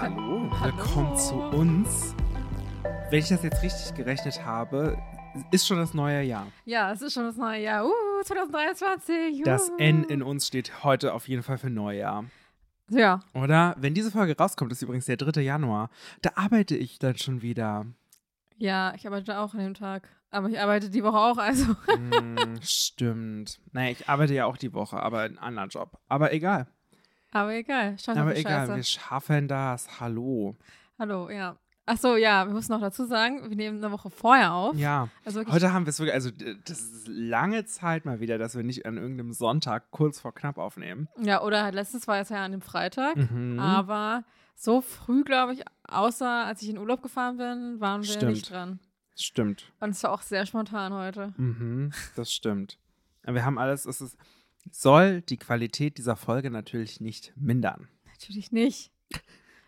Hallo, Hallo. willkommen zu uns. Wenn ich das jetzt richtig gerechnet habe, ist schon das neue Jahr. Ja, es ist schon das neue Jahr. Uh, 2023. Uh. Das N in uns steht heute auf jeden Fall für Neujahr. Ja, Oder? Wenn diese Folge rauskommt, ist übrigens der 3. Januar. Da arbeite ich dann schon wieder. ja, ich arbeite auch an dem Tag. Aber ich arbeite die Woche auch, also. Hm, stimmt. Naja, ich arbeite ja auch die Woche, aber in einem anderen Job. Aber egal. Aber egal. Auf aber egal, Scheiße. wir schaffen das. Hallo. Hallo, ja. Ach so, ja, wir müssen noch dazu sagen, wir nehmen eine Woche vorher auf. Ja. Also Heute haben wir es wirklich, also das ist lange Zeit mal wieder, dass wir nicht an irgendeinem Sonntag kurz vor knapp aufnehmen. ja, oder halt letztens war es ja an dem Freitag. Mhm. Aber so früh, glaube ich, außer als ich in Urlaub gefahren bin, waren wir Stimmt. nicht dran. Stimmt. Und es war auch sehr spontan heute. Mhm, das stimmt. Wir haben alles, es ist, soll die Qualität dieser Folge natürlich nicht mindern. Natürlich nicht.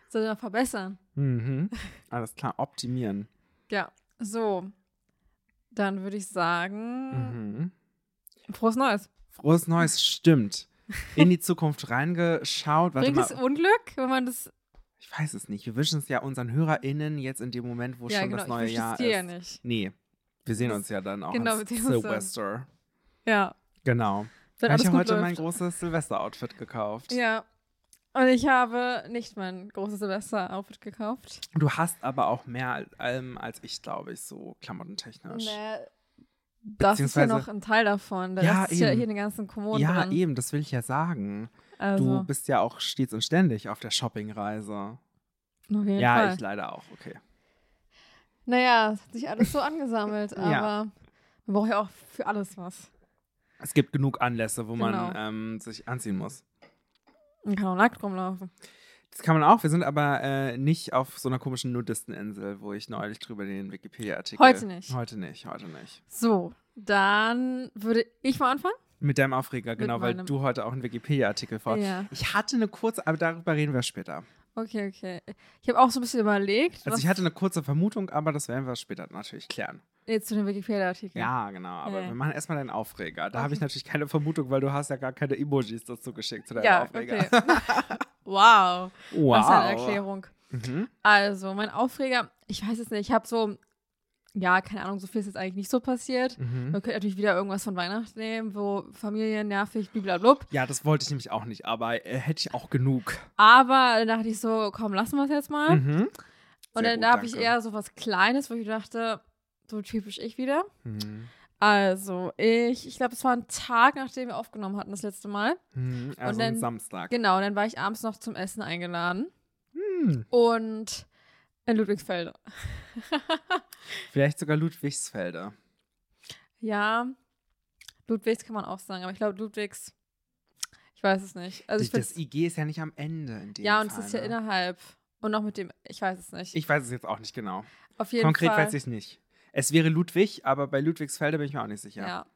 Sondern verbessern. Mhm. Alles klar, optimieren. Ja, so. Dann würde ich sagen, Mhm. frohes Neues. Frohes Neues, stimmt. In die Zukunft reingeschaut. Warte Bringt mal, es Unglück, wenn man das. ich weiß es nicht. Wir wünschen es ja unseren HörerInnen jetzt in dem Moment, wo ja, schon genau, das ich neue wünsche Jahr es dir ja ist. nicht. Nee, wir sehen uns ja dann auch genau, dann. Silvester. Ja, Genau. Wenn ich habe heute läuft. mein großes Silvester-Outfit gekauft. ja. Und ich habe nicht mein großes Silvester-Outfit gekauft. Du hast aber auch mehr ähm, als ich, glaube ich, so klamottentechnisch. Nee, das ist ja noch ein Teil davon. Der Ja, Rest ist ja eben. hier in den ganzen Kommoden ja, drin. eben, das will ich ja sagen. Also, Du bist ja auch stets und ständig auf der Shoppingreise. auf jeden Ja, Fall. ich leider auch, okay. Naja, es hat sich alles so angesammelt, Ja. aber man braucht ja auch für alles was. Es gibt genug Anlässe, wo man Genau. ähm, sich anziehen muss. Man kann auch nackt rumlaufen. Das kann man auch. Wir sind aber äh, nicht auf so einer komischen Nudisteninsel, wo ich neulich drüber den Wikipedia-Artikel. Heute nicht. Heute nicht, heute nicht. So, dann würde ich mal anfangen. Mit deinem Aufreger, genau, weil du heute auch einen Wikipedia-Artikel vor. Ja. Ich hatte eine kurze, aber darüber reden wir später. Okay, okay. Ich habe auch so ein bisschen überlegt, Also ich hatte eine kurze Vermutung, aber das werden wir später natürlich klären. Jetzt zu dem Wikipedia-Artikel. Ja, genau. Aber Ja. wir machen erstmal deinen Aufreger. Da habe Okay. ich natürlich keine Vermutung, weil du hast ja gar keine Emojis dazu geschickt zu deinem Ja, Aufreger. okay. wow, Wow. was eine Erklärung. Mhm. Also, mein Aufreger, ich weiß es nicht, ich habe so, ja, keine Ahnung, so viel ist jetzt eigentlich nicht so passiert. Mhm. Man könnte natürlich wieder irgendwas von Weihnachten nehmen, wo Familie nervig, blablabla. Ja, das wollte ich nämlich auch nicht, aber äh, hätte ich auch genug. Aber dann dachte ich so, komm, lassen wir es jetzt mal. Mhm. Und Sehr dann habe ich eher so was Kleines, wo ich dachte, so typisch ich wieder. Mhm. Also, ich, ich glaube, es war ein Tag, nachdem wir aufgenommen hatten das letzte Mal. Mhm. Also dann- ein Samstag. Genau, und dann war ich abends noch zum Essen eingeladen. Hm. Und in Ludwigsfelde. Vielleicht sogar Ludwigsfelde. Ja, Ludwigs kann man auch sagen, aber ich glaube, Ludwigs, ich weiß es nicht. Also ich das IG ist ja nicht am Ende. In dem ja, und es Fall, ist ja ne? innerhalb. Und noch mit dem, ich weiß es nicht. Ich weiß es jetzt auch nicht genau. Auf jeden Konkret Fall. weiß ich es nicht. Es wäre Ludwig, aber bei Ludwigsfelde bin ich mir auch nicht sicher. Ja.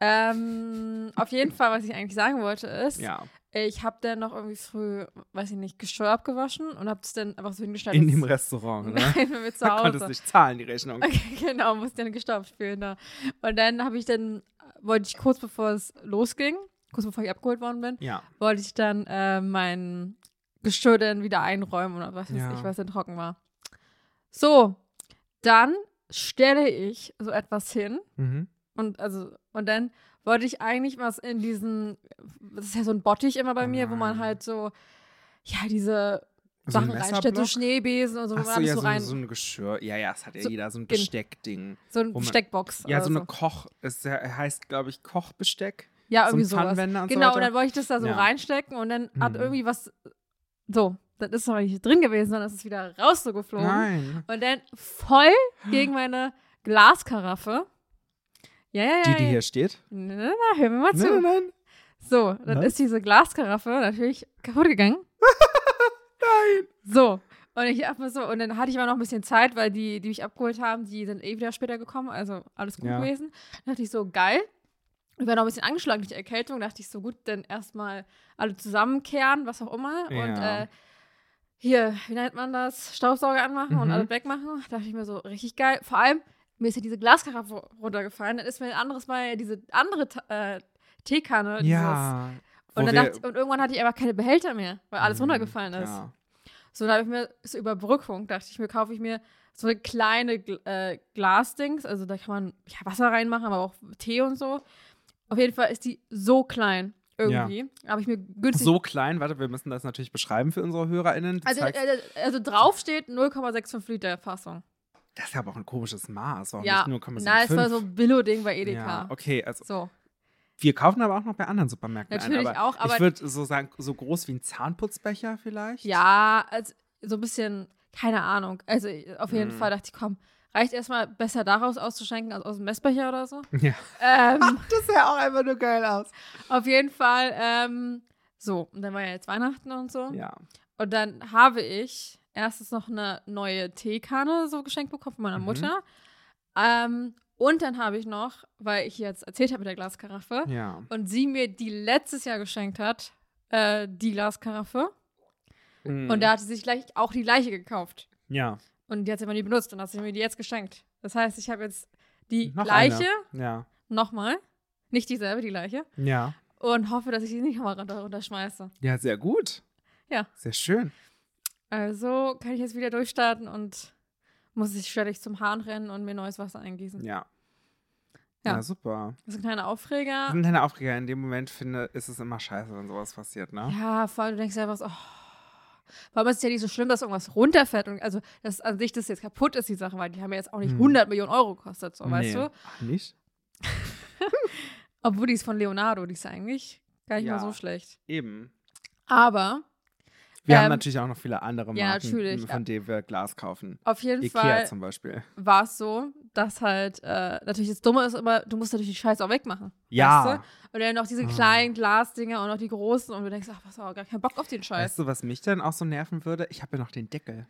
Ähm, auf jeden Fall, was ich eigentlich sagen wollte, ist, Ja. ich habe dann noch irgendwie früh, weiß ich nicht, Geschirr abgewaschen und habe es dann einfach so hingestellt. In dem Restaurant, ne? Nein, wenn wir zu Hause. konnte es nicht zahlen, die Rechnung. Okay, genau, musste dann gestopft spielen da. Und dann habe ich dann, wollte ich kurz bevor es losging, kurz bevor ich abgeholt worden bin, Ja. wollte ich dann äh, mein Geschirr dann wieder einräumen oder was weiß Ja. ich, was dann trocken war. So, dann stelle ich so etwas hin Mhm. und also und dann wollte ich eigentlich was in diesen, das ist ja so ein Bottich immer bei mir, wo man halt so, ja, diese So ein Sachen reinstellt, so? Schneebesen und so, Ach so, ja, so rein, so ein Geschirr. Ja, ja, es hat ja So- jeder so ein Besteckding. so eine wo man- Steckbox. Ja, so eine Koch, es heißt, glaube ich, Kochbesteck. Ja, ein irgendwie so Genau, und dann wollte ich das da so Ja. reinstecken und dann hat Mhm. irgendwie was, so, das ist aber nicht drin gewesen, sondern es ist wieder raus so geflogen. Nein. Und dann voll gegen meine Glaskaraffe. Ja, ja, ja. Die, die hier steht? Na, na, na, hör mir mal zu. Nein, nein. So, dann Was? ist diese Glaskaraffe natürlich kaputt gegangen. Nein. So. Und ich hab mir so, und dann hatte ich aber noch ein bisschen Zeit, weil die, die mich abgeholt haben, die sind eh wieder später gekommen, also alles gut Ja. gewesen. Dann dachte ich so, geil. Ich war noch ein bisschen angeschlagen durch die Erkältung, dachte ich so, gut, dann erstmal alle zusammenkehren, was auch immer. Und Ja. äh, hier, wie nennt man das? Staubsauger anmachen und Mhm. alles wegmachen. Da dachte ich mir so, richtig geil. Vor allem, mir ist ja diese Glaskaraffe runtergefallen. Dann ist mir ein anderes Mal diese andere äh, Teekanne. Ja. Dieses, und, dann dachte, ich- und irgendwann hatte ich einfach keine Behälter mehr, weil alles Mhm, runtergefallen ist. Ja. So, dann habe ich mir zur Überbrückung, dachte ich mir, kaufe ich mir so eine kleine äh, Glasdings. Also da kann man ja, Wasser reinmachen, aber auch Tee und so. Auf jeden Fall ist die so klein irgendwie. Habe ich mir günstig. So klein, warte, wir müssen das natürlich beschreiben für unsere HörerInnen. Du also, äh, also drauf steht 0,65 Liter Fassung. das ist aber auch ein komisches Maß. Warum Ja, nicht nur 0,75? na, es war so ein Billo-Ding bei Edeka. Ja, okay, also So. wir kaufen aber auch noch bei anderen Supermärkten Natürlich ein. Aber auch, aber- ich würde so sagen, so groß wie ein Zahnputzbecher vielleicht. Ja, also so ein bisschen, keine Ahnung. Also auf jeden Mhm. Fall dachte ich, komm, reicht erstmal besser daraus auszuschenken als aus dem Messbecher oder so. Ja. ähm, Das sah auch einfach nur geil aus. auf jeden Fall, ähm, so. Und dann war ja jetzt Weihnachten und so. Ja. Und dann habe ich erstens noch eine neue Teekanne so geschenkt bekommen von meiner Mhm. Mutter. Ähm, und dann habe ich noch, weil ich jetzt erzählt habe mit der Glaskaraffe Ja. und sie mir die letztes Jahr geschenkt hat, äh, die Glaskaraffe. Mhm. Und da hat sie sich gleich auch die gleiche gekauft. Ja. Und die hat sie aber nie benutzt und hat sie mir die jetzt geschenkt. Das heißt, ich habe jetzt die Noch gleiche. Ja. nochmal. Nicht dieselbe, die gleiche. Ja. Und hoffe, dass ich sie nicht nochmal runter, runterschmeiße. Ja, sehr gut. Ja. Sehr schön. Also kann ich jetzt wieder durchstarten und muss ich ständig zum Hahn rennen und mir neues Wasser eingießen. Ja. Ja. Ja, super. Das ist ein kleiner Aufreger. Das sind deine Aufreger. In dem Moment finde, ist es immer scheiße, wenn sowas passiert, ne? Ja, vor allem du denkst ja was, oh. Vor allem ist es ja nicht so schlimm, dass irgendwas runterfällt. Und also, dass an sich das jetzt kaputt ist, die Sache, weil die haben ja jetzt auch nicht Hm. 100 Millionen Euro gekostet, so, weißt Nee. du? Ach, nicht? Obwohl die ist von Leonardo, die ist ja eigentlich gar nicht Ja. mal so schlecht. Eben. Aber Wir Ähm, haben natürlich auch noch viele andere ja, Marken, natürlich, von ja. denen wir Glas kaufen. auf jeden Ikea Fall zum Beispiel. war es so, dass halt, äh, natürlich das Dumme ist immer, du musst natürlich die Scheiße auch wegmachen. Ja. Weißt du? Und dann noch diese Ah. kleinen Glasdinger und noch die großen und du denkst, ach, was, auch gar keinen Bock auf den Scheiß. Weißt du, was mich dann auch so nerven würde? Ich habe ja noch den Deckel.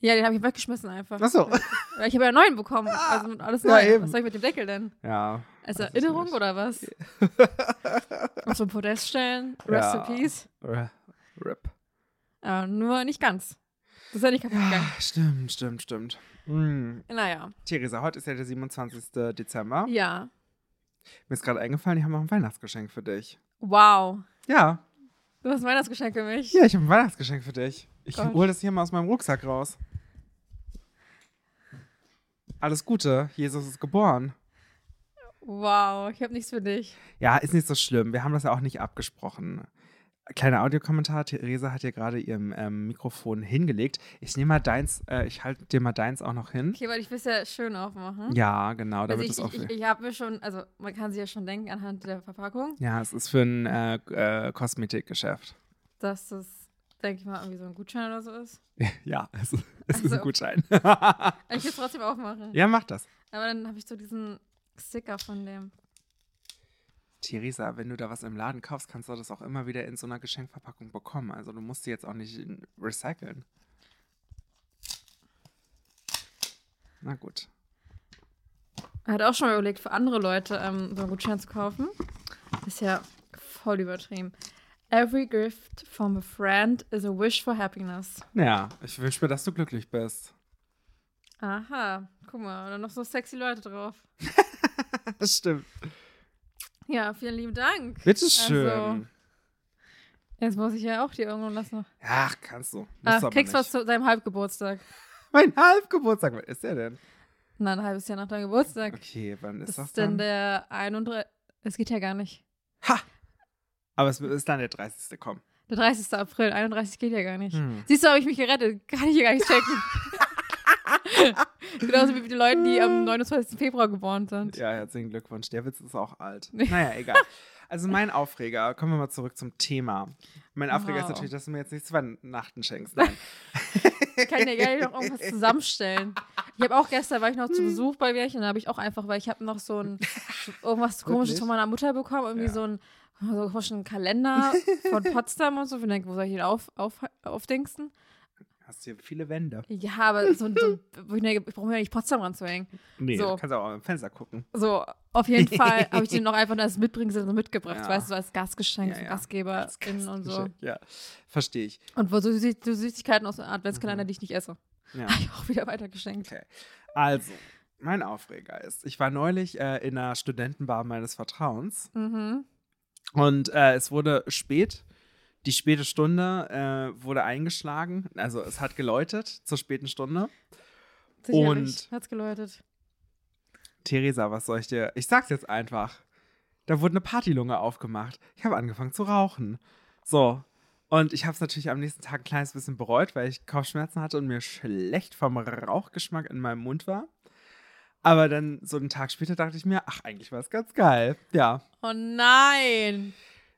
Ja, den habe ich weggeschmissen einfach. Ach so. Ja, Ich habe ja einen neuen bekommen. Also alles Ja, neu. eben. Was soll ich mit dem Deckel denn? Ja. Als ich Erinnerung oder was? Auf so ein Podest stellen? Rest Ja. in Peace? RIP. Ja, nur nicht ganz. Das ist ja nicht kaputt gegangen. Ja, stimmt, stimmt, stimmt. Hm. Naja. Theresa, heute ist ja der 27. Dezember. Ja. Mir ist gerade eingefallen, ich habe noch ein Weihnachtsgeschenk für dich. Wow. Ja, Du hast ein Weihnachtsgeschenk für mich. ja, ich habe ein Weihnachtsgeschenk für dich. Ich hole das hier mal aus meinem Rucksack raus. Alles Gute, Jesus ist geboren. Wow, ich habe nichts für dich. Ja, ist nicht so schlimm. Wir haben das ja auch nicht abgesprochen. Kleiner Audiokommentar. Theresa hat hier gerade ihr ähm, Mikrofon hingelegt. Ich nehme mal deins, äh, ich halte dir mal deins auch noch hin. Okay, weil ich will es ja schön aufmachen. Ja, genau, also damit ich, es auch. ich, ich, ich habe mir schon, also man kann sich ja schon denken anhand der Verpackung, ja, es ist für ein äh, äh, Kosmetikgeschäft. dass das, denke ich mal, irgendwie so ein Gutschein oder so ist. Ja, es, es ist Also- ein Gutschein. Aber ich will es trotzdem aufmachen. ja, mach das. Aber dann habe ich so diesen Sticker von dem. Theresa, wenn du da was im Laden kaufst, kannst du das auch immer wieder in so einer Geschenkverpackung bekommen. Also du musst sie jetzt auch nicht recyceln. Na gut. Er hat auch schon mal überlegt, für andere Leute ähm, so einen Gutschein zu kaufen. Ist ja voll übertrieben. Every gift from a friend is a wish for happiness. Ja, ich wünsche mir, dass du glücklich bist. Aha, guck mal, dann noch so sexy Leute drauf. Das stimmt. Ja, vielen lieben Dank. Bitteschön. Also, jetzt muss ich ja auch dir irgendwo lassen. Ach, kannst du. Aber kriegst nicht. was zu deinem Halbgeburtstag. Mein Halbgeburtstag. Was ist der denn? Na, ein halbes Jahr nach deinem Geburtstag. Okay, wann ist das das, ist denn dann? der 31. Es geht ja gar nicht. Ha! Aber es ist dann der 30. Komm. Der 30. April, 31 geht ja gar nicht. Hm. Siehst du, habe ich mich gerettet. Kann ich hier gar nicht checken. Genauso wie mit den Leuten, die am 29. Februar geboren sind. Ja, herzlichen Glückwunsch. Der Witz ist auch alt. Naja, egal. Also mein Aufreger, kommen wir mal zurück zum Thema. Mein Aufreger ist Wow. natürlich, dass du mir jetzt nicht zu Weihnachten schenkst. Nein. Ich kann dir gerne noch irgendwas zusammenstellen. Ich habe auch gestern, war ich noch zu Besuch bei Märchen, da habe ich auch einfach, weil ich habe noch so ein, irgendwas komisches von meiner Mutter bekommen, irgendwie Ja. so ein so einen Kalender von Potsdam und so. Ich denke, wo soll ich den auf, auf, aufdingsten? Hast hier viele Wände. Ja, aber so, so ich brauche mir ja nicht Potsdam ranzuhängen. Nee, So. du kannst auch im Fenster gucken. So, auf jeden Fall habe ich den noch einfach als Mitbringsel so mitgebracht, Ja. weißt du, so als Gastgeschenk, Ja, ja. GastgeberInnen und so. Ja, verstehe ich. Und wo so, so Süßigkeiten aus dem Adventskalender, Mhm. die ich nicht esse. Ja. Habe ich auch wieder weitergeschenkt. Okay. Also, mein Aufreger ist, ich war neulich äh, in einer Studentenbar meines Vertrauens Mhm. und äh, es wurde spät Die späte Stunde äh, wurde eingeschlagen. Also es hat geläutet zur späten Stunde. Sicherlich. Und- Hat's geläutet. Theresa, was soll ich dir? Ich sag's jetzt einfach. Da wurde eine Partylunge aufgemacht. Ich habe angefangen zu rauchen. So. Und ich habe es natürlich am nächsten Tag ein kleines bisschen bereut, weil ich Kopfschmerzen hatte und mir schlecht vom Rauchgeschmack in meinem Mund war. Aber dann so einen Tag später dachte ich mir, ach, eigentlich war es ganz geil. Ja. Oh nein.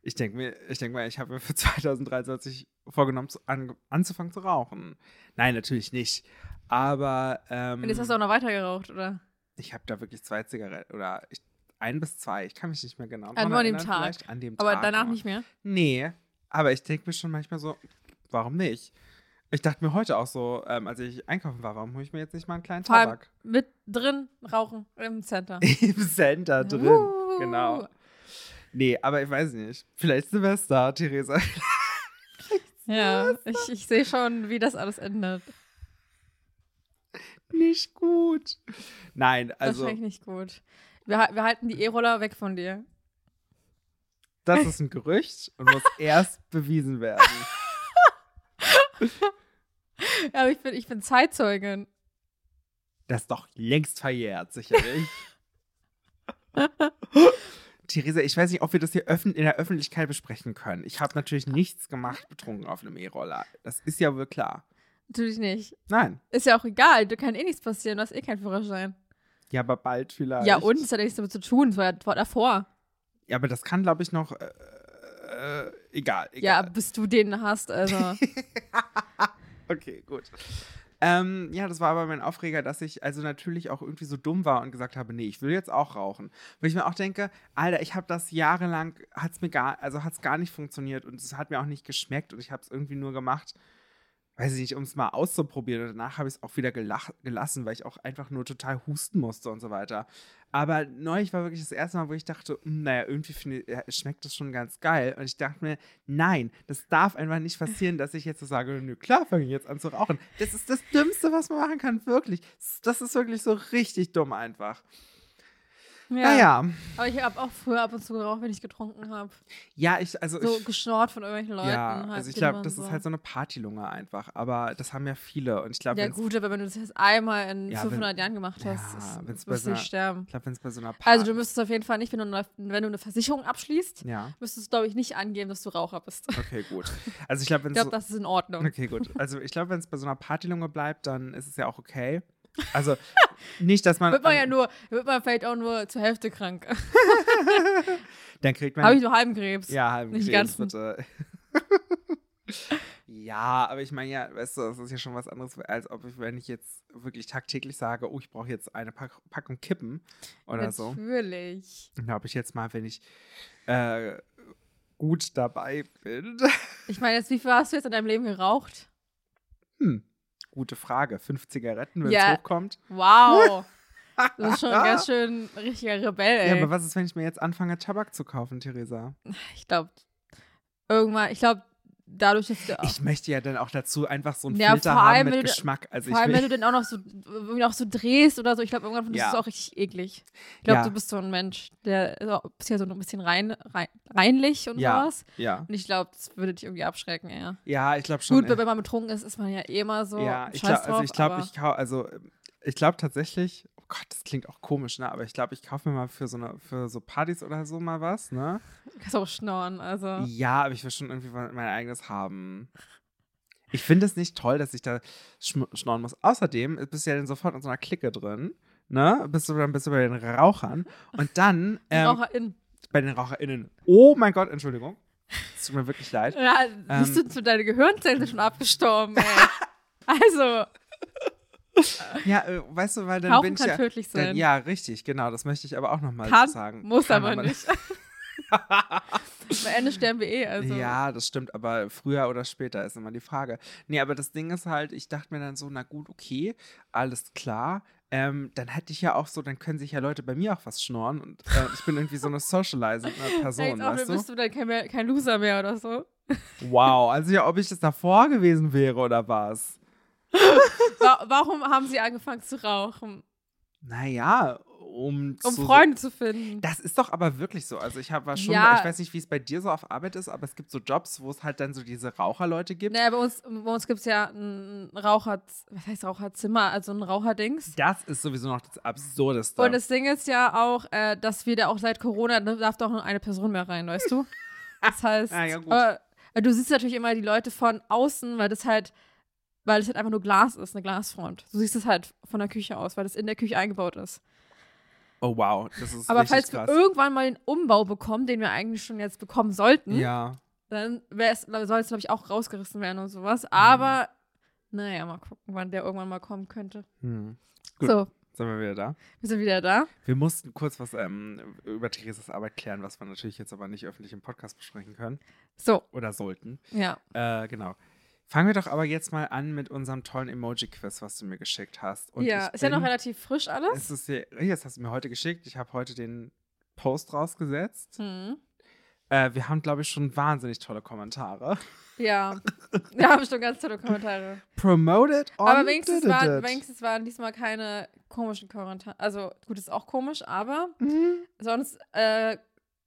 Ich denke mir, ich denke mal, ich habe mir für 2023 vorgenommen, zu, an, anzufangen zu rauchen. Nein, natürlich nicht. Aber ähm, Und jetzt hast du auch noch weiter geraucht, oder? ich habe da wirklich zwei Zigaretten oder ich, ein bis zwei. Ich kann mich nicht mehr genau Ah, dran nur an dem Tag. An dem Aber Tag danach nur. nicht mehr. Nee, aber ich denke mir schon manchmal so, warum nicht? Ich dachte mir heute auch so, ähm, als ich einkaufen war, warum hole ich mir jetzt nicht mal einen kleinen Vor Tabak? mit drin rauchen im Center. Im Center drin, Uh. genau. Nee, aber ich weiß nicht. Vielleicht Silvester, Theresa. Ja, ich, ich sehe schon, wie das alles endet. nicht gut. Nein, also Wahrscheinlich nicht gut. Wir, wir halten die E-Roller weg von dir. das ist ein Gerücht und muss erst bewiesen werden. Ja, aber ich bin, ich bin Zeitzeugin. Das ist doch längst verjährt, sicherlich. Theresa, ich weiß nicht, ob wir das hier in der Öffentlichkeit besprechen können. Ich habe natürlich nichts gemacht betrunken auf einem E-Roller. Das ist ja wohl klar. Natürlich nicht. Nein. Ist ja auch egal, da kann eh nichts passieren, du hast eh keinen Führerschein. Ja, aber bald vielleicht. Ja, und? Das hat ja nichts damit zu tun, das war ja davor. Ja, aber das kann, glaube ich, noch. Äh, äh, egal, Ja, egal. bis du den hast, also. Okay, gut. Ähm, ja, das war aber mein Aufreger, dass ich also natürlich auch irgendwie so dumm war und gesagt habe, nee, ich will jetzt auch rauchen. Weil ich mir auch denke, Alter, ich habe das jahrelang, hat es mir gar, also hat gar nicht funktioniert und es hat mir auch nicht geschmeckt und ich habe es irgendwie nur gemacht, weiß ich nicht, um es mal auszuprobieren. Und danach habe ich es auch wieder gelassen, weil ich auch einfach nur total husten musste und so weiter. Aber neulich war wirklich das erste Mal, wo ich dachte, hm, naja, irgendwie ja, schmeckt das schon ganz geil. Und ich dachte mir, nein, das darf einfach nicht passieren, dass ich jetzt so sage, nö, klar, fange ich jetzt an zu rauchen. Das ist das Dümmste, was man machen kann, wirklich. Das ist wirklich so richtig dumm einfach. Naja, Aber ich habe auch früher ab und zu geraucht, wenn ich getrunken habe. ja, ich, also So ich, geschnort von irgendwelchen Leuten. ja, halt, also ich glaube, das ist halt so eine Partylunge einfach. Aber das haben ja viele. Und ich glaube, Ja, gut, aber wenn du das jetzt einmal in Ja, 500 Jahren gemacht ja, hast, bei wirst so du einer- nicht sterben. ich glaube, wenn es bei so einer Party. Also, du müsstest auf jeden Fall nicht, wenn du eine, wenn du eine Versicherung abschließt, ja, müsstest du, glaube ich, nicht angeben, dass du Raucher bist. okay, gut. Also ich glaube, wenn Ich glaube, so, das ist in Ordnung. Okay, gut. Also ich glaube, wenn es bei so einer Partylunge bleibt, dann ist es ja auch okay. Also nicht, dass man. Wird man ja nur, wird man vielleicht auch nur zur Hälfte krank. Dann kriegt man. Habe ich nur halben Krebs. ja, halben nicht Krebs, ganzen. bitte. ja, aber ich meine ja, weißt du, das ist ja schon was anderes, als ob ich, wenn ich jetzt wirklich tagtäglich sage, oh, ich brauche jetzt eine Pack Packung Kippen oder so. Natürlich. Dann glaube ich jetzt mal, wenn ich äh, gut dabei bin. Ich meine, jetzt, wie viel hast du jetzt in deinem Leben geraucht? Hm, gute Frage. Fünf Zigaretten, wenn es Ja. hochkommt. Wow. Das ist schon ganz schön ein richtiger Rebell, ey. Ja, aber was ist, wenn ich mir jetzt anfange, Tabak zu kaufen, Theresa? ich glaube, irgendwann, ich glaube, dadurch, dass du Ich möchte ja dann auch dazu einfach so einen Ja, Filter haben mit du- Geschmack. Also vor allem, wenn du den auch noch so, irgendwie auch so drehst oder so, ich glaube, irgendwann findest Ja. du es auch richtig eklig. Ich glaube, Ja. du bist so ein Mensch, der bist ja so ein bisschen rein, rein, reinlich und Ja. sowas. ja, Und ich glaube, das würde dich irgendwie abschrecken, eher. ja, ich glaube schon. Gut, wenn man betrunken ist, ist man ja eh immer so. ja, ich glaube, also ich glaube, aber- ich kau, also ich glaube tatsächlich, Gott, das klingt auch komisch, ne? Aber ich glaube, ich kaufe mir mal für so eine, für so Partys oder so mal was, ne? Du kannst auch schnorren, also. Ja, aber ich will schon irgendwie mein eigenes haben. Ich finde es nicht toll, dass ich da schnorren muss. Außerdem bist du ja dann sofort in so einer Clique drin. Ne? Bist du dann bist du bei den Rauchern. Und dann ähm, RaucherInnen. bei den RaucherInnen. Oh mein Gott, Entschuldigung. Es tut mir wirklich leid. Ja, Ähm. bist du zu deine Gehirnzellen schon abgestorben, ey. also, Ja, äh, weißt du, weil dann Rauchen bin ich kann ja. tödlich sein. Dann, ja, richtig, genau. Das möchte ich aber auch nochmal sagen. muss Kann aber nicht. Am Ende sterben wir eh, also. Ja, das stimmt, aber früher oder später ist immer die Frage. Nee, aber das Ding ist halt, ich dachte mir dann so, na gut, okay, alles klar. Ähm, dann hätte ich ja auch so, dann können sich ja Leute bei mir auch was schnorren und äh, ich bin irgendwie so eine socializing Person, Jetzt auch, weißt dann du? bist du dann kein, mehr, kein Loser mehr oder so. Wow, also ja, ob ich das davor gewesen wäre oder was? Wa warum haben sie angefangen zu rauchen? Naja, um, Um zu- Freunde zu finden. Das ist doch aber wirklich so. Also ich habe war schon, Ja. ich weiß nicht, wie es bei dir so auf Arbeit ist, aber es gibt so Jobs, wo es halt dann so diese Raucherleute gibt. Naja, bei uns, bei uns gibt es ja ein Raucher, was heißt Raucherzimmer, also ein Raucherdings. Das ist sowieso noch das Absurdeste. Und das Ding ist ja auch, äh, dass wir da auch seit Corona, da darf doch nur eine Person mehr rein, weißt du? Das heißt, Ah, ja, gut. aber äh, du siehst natürlich immer die Leute von außen, weil das halt, weil es halt einfach nur Glas ist, eine Glasfront. Du siehst es halt von der Küche aus, weil das in der Küche eingebaut ist. oh wow, das ist Aber falls krass. wir irgendwann mal den Umbau bekommen, den wir eigentlich schon jetzt bekommen sollten, ja. dann soll es, glaube ich, auch rausgerissen werden und sowas. Mhm. Aber, naja, mal gucken, wann der irgendwann mal kommen könnte. Hm. Gut. So, Sind wir wieder da? wir sind wieder da. Wir mussten kurz was ähm, über Theresas Arbeit klären, was wir natürlich jetzt aber nicht öffentlich im Podcast besprechen können So, oder sollten. ja. Äh, genau. Fangen wir doch aber jetzt mal an mit unserem tollen Emoji-Quiz, was du mir geschickt hast. Und ja, ist ja noch bin- relativ frisch alles. Es ist ja, jetzt hast du mir heute geschickt. Ich habe heute den Post rausgesetzt. Hm. Äh, wir haben, glaube ich, schon wahnsinnig tolle Kommentare. Ja, wir haben schon ganz tolle Kommentare. Promoted on Aber wenigstens did waren, wenigstens waren diesmal keine komischen Kommentare. Also, gut, ist auch komisch, aber Mhm. sonst äh,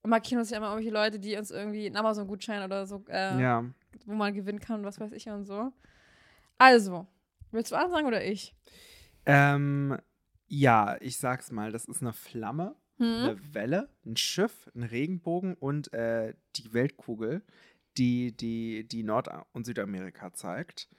markieren uns ja immer irgendwelche Leute, die uns irgendwie einen Amazon-Gutschein oder so, äh, Ja. Wo man gewinnen kann, was weiß ich und so. Also, willst du anfangen oder ich? Ähm, ja, ich sag's mal, das ist eine Flamme, Hm? eine Welle, ein Schiff, ein Regenbogen und äh, die Weltkugel, die, die, die Nord- und Südamerika zeigt.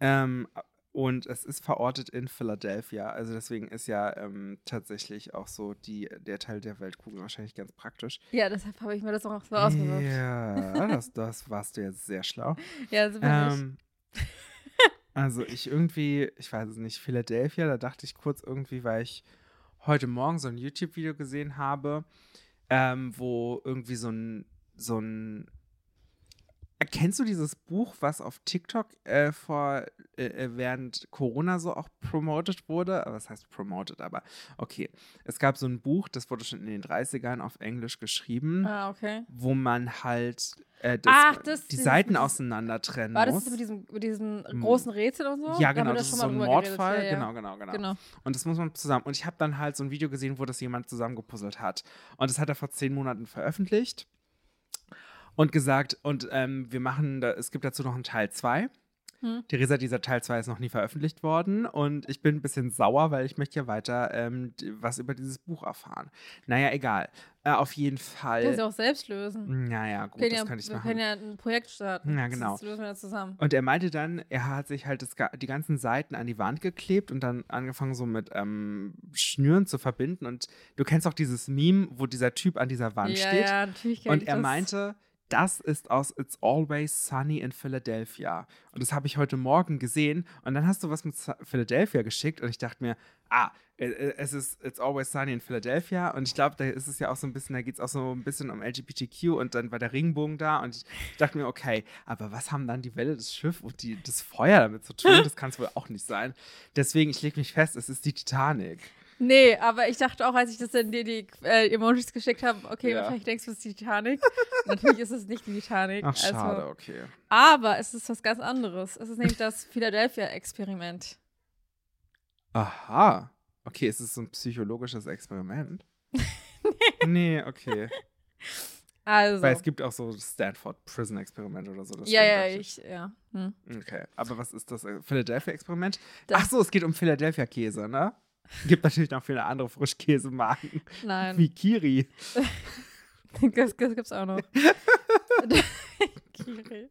Ähm, und es ist verortet in Philadelphia. Also deswegen ist ja ähm, tatsächlich auch so die, der Teil der Weltkugel wahrscheinlich ganz praktisch. Ja, deshalb habe ich mir das auch so ausgesucht. Ja, das, das warst du jetzt sehr schlau. Ja, so bin ich. Ähm, also ich irgendwie, ich weiß es nicht, Philadelphia, da dachte ich kurz irgendwie, weil ich heute Morgen so ein YouTube-Video gesehen habe, ähm, wo irgendwie so ein, so ein Kennst du dieses Buch, was auf TikTok äh, vor äh, äh, während Corona so auch promoted wurde? Was heißt promoted? Aber okay. Es gab so ein Buch, das wurde schon in den 30ern auf Englisch geschrieben Ah, okay. wo man halt äh, das, Ach, das- die dieses- Seiten auseinander trennen War das muss. das mit diesem, mit diesem großen Rätsel und so? ja, Da genau, wir das ist schon so ein geredet. Mordfall. Ja, ja. Genau, genau, genau, Genau. Und das muss man zusammen. Und ich habe dann halt so ein Video gesehen, wo das jemand zusammengepuzzelt hat. Und das hat er vor zehn Monaten veröffentlicht und gesagt, und ähm, wir machen, da, es gibt dazu noch einen Teil 2. Hm. Theresa, dieser Teil 2 ist noch nie veröffentlicht worden und ich bin ein bisschen sauer, weil ich möchte ja weiter ähm, was über dieses Buch erfahren. Naja, egal. Äh, auf jeden Fall. Können sie auch selbst lösen. Naja, gut, Wir können das ja, kann ich wir machen. können ja ein Projekt starten. Ja, genau. Das lösen wir zusammen. Und er meinte dann, er hat sich halt das, die ganzen Seiten an die Wand geklebt und dann angefangen so mit ähm, Schnüren zu verbinden. Und du kennst auch dieses Meme, wo dieser Typ an dieser Wand ja, steht. ja, natürlich kenn und er das. meinte, das ist aus It's Always Sunny in Philadelphia. Und das habe ich heute Morgen gesehen. Und dann hast du was mit Philadelphia geschickt und ich dachte mir, ah, äh, äh, es ist It's Always Sunny in Philadelphia. Und ich glaube, da ist es ja auch so ein bisschen, da geht es auch so ein bisschen um LGBTQ und dann war der Regenbogen da. Und ich dachte mir, okay, aber was haben dann die Welle, das Schiff und die, das Feuer damit zu tun? Das kann es wohl auch nicht sein. Deswegen, ich lege mich fest, es ist die Titanic. Nee, aber ich dachte auch, als ich das in dir die äh, Emojis geschickt habe, okay, Ja. wahrscheinlich denkst du, es ist die Titanic. Natürlich ist es nicht die Titanic. Ach, schade, Also, okay. aber es ist was ganz anderes. Es ist nämlich das Philadelphia-Experiment. Aha. Okay, ist es so ein psychologisches Experiment? nee, okay. Also. Weil es gibt auch so Stanford Prison Experiment oder so. ja, ja, ich, ja. Hm. Okay, aber was ist das äh, Philadelphia Experiment? Das- Ach so, es geht um Philadelphia Käse, ne? Gibt natürlich noch viele andere Frischkäsemarken Nein, wie Kiri. das, das gibt's auch noch. Kiri.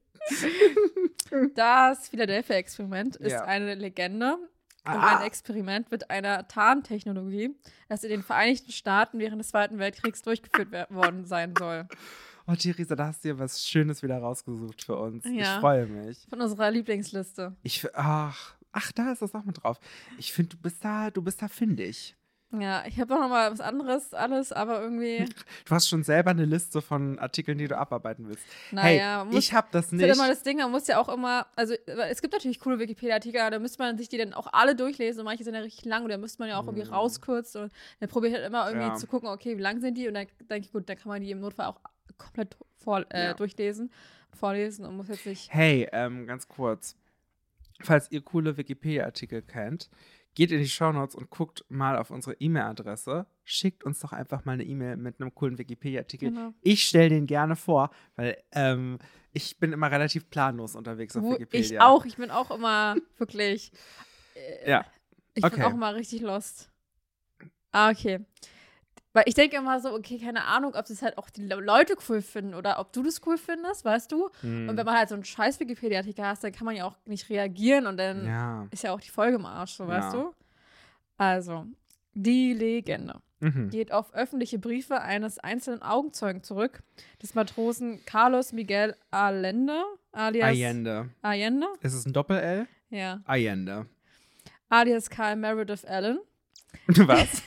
Das Philadelphia-Experiment ist Ja. eine Legende um Ah. ein Experiment mit einer Tarntechnologie, das in den Vereinigten Staaten während des Zweiten Weltkriegs durchgeführt worden sein soll. Oh, Theresa, da hast du dir was Schönes wieder rausgesucht für uns. Ich Ja. freue mich. Von unserer Lieblingsliste. Ich, ach, ach, da ist das auch mit drauf. Ich finde, du bist da, du bist da findig. Ja, ich habe auch noch mal was anderes, alles, aber irgendwie, Du hast schon selber eine Liste von Artikeln, die du abarbeiten willst. naja, hey, muss, ich habe das ist halt nicht. immer das Ding, man muss ja auch immer, also es gibt natürlich coole Wikipedia-Artikel, aber da müsste man sich die dann auch alle durchlesen und manche sind ja richtig lang und da müsste man ja auch irgendwie Mhm. rauskürzen und dann probiere ich halt immer irgendwie Ja. zu gucken, okay, wie lang sind die und dann denke ich, gut, dann kann man die im Notfall auch komplett vor, äh, Ja. durchlesen, vorlesen und muss jetzt nicht, Hey, ähm, ganz kurz. Falls ihr coole Wikipedia-Artikel kennt, geht in die Shownotes und guckt mal auf unsere E-Mail-Adresse. schickt uns doch einfach mal eine E-Mail mit einem coolen Wikipedia-Artikel. Genau. Ich stelle den gerne vor, weil ähm, ich bin immer relativ planlos unterwegs auf Wo Wikipedia. ich auch, ich bin auch immer wirklich. Äh, Ja. Ich Okay. bin auch immer richtig lost. Ah, okay. Weil ich denke immer so, okay, keine Ahnung, ob das halt auch die Le- Leute cool finden oder ob du das cool findest, weißt du? Hm. Und wenn man halt so einen scheiß Wikipedia-Artikel hast, dann kann man ja auch nicht reagieren und dann ja. ist ja auch die Folge im Arsch, so, weißt Ja. du? Also, die Legende Mhm. geht auf öffentliche Briefe eines einzelnen Augenzeugen zurück, des Matrosen Carlos Miguel Allende, alias Allende. Allende, Ist es ein Doppel-L? ja, Allende. alias Carl Meredith Allen, Was?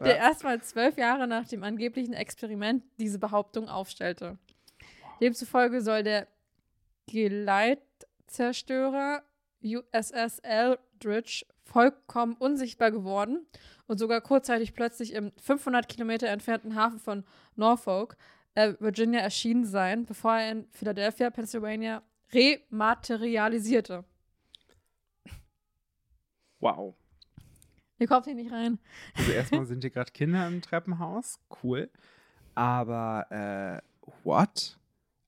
der erstmal zwölf Jahre nach dem angeblichen Experiment diese Behauptung aufstellte. Demzufolge soll der Geleitzerstörer USS Eldridge vollkommen unsichtbar geworden und sogar kurzzeitig plötzlich im 500 Kilometer entfernten Hafen von Norfolk, äh, Virginia, erschienen sein, bevor er in Philadelphia, Pennsylvania rematerialisierte. wow. Ihr kommt hier nicht rein. Also erstmal sind hier gerade Kinder im Treppenhaus. Cool. Aber, äh, what?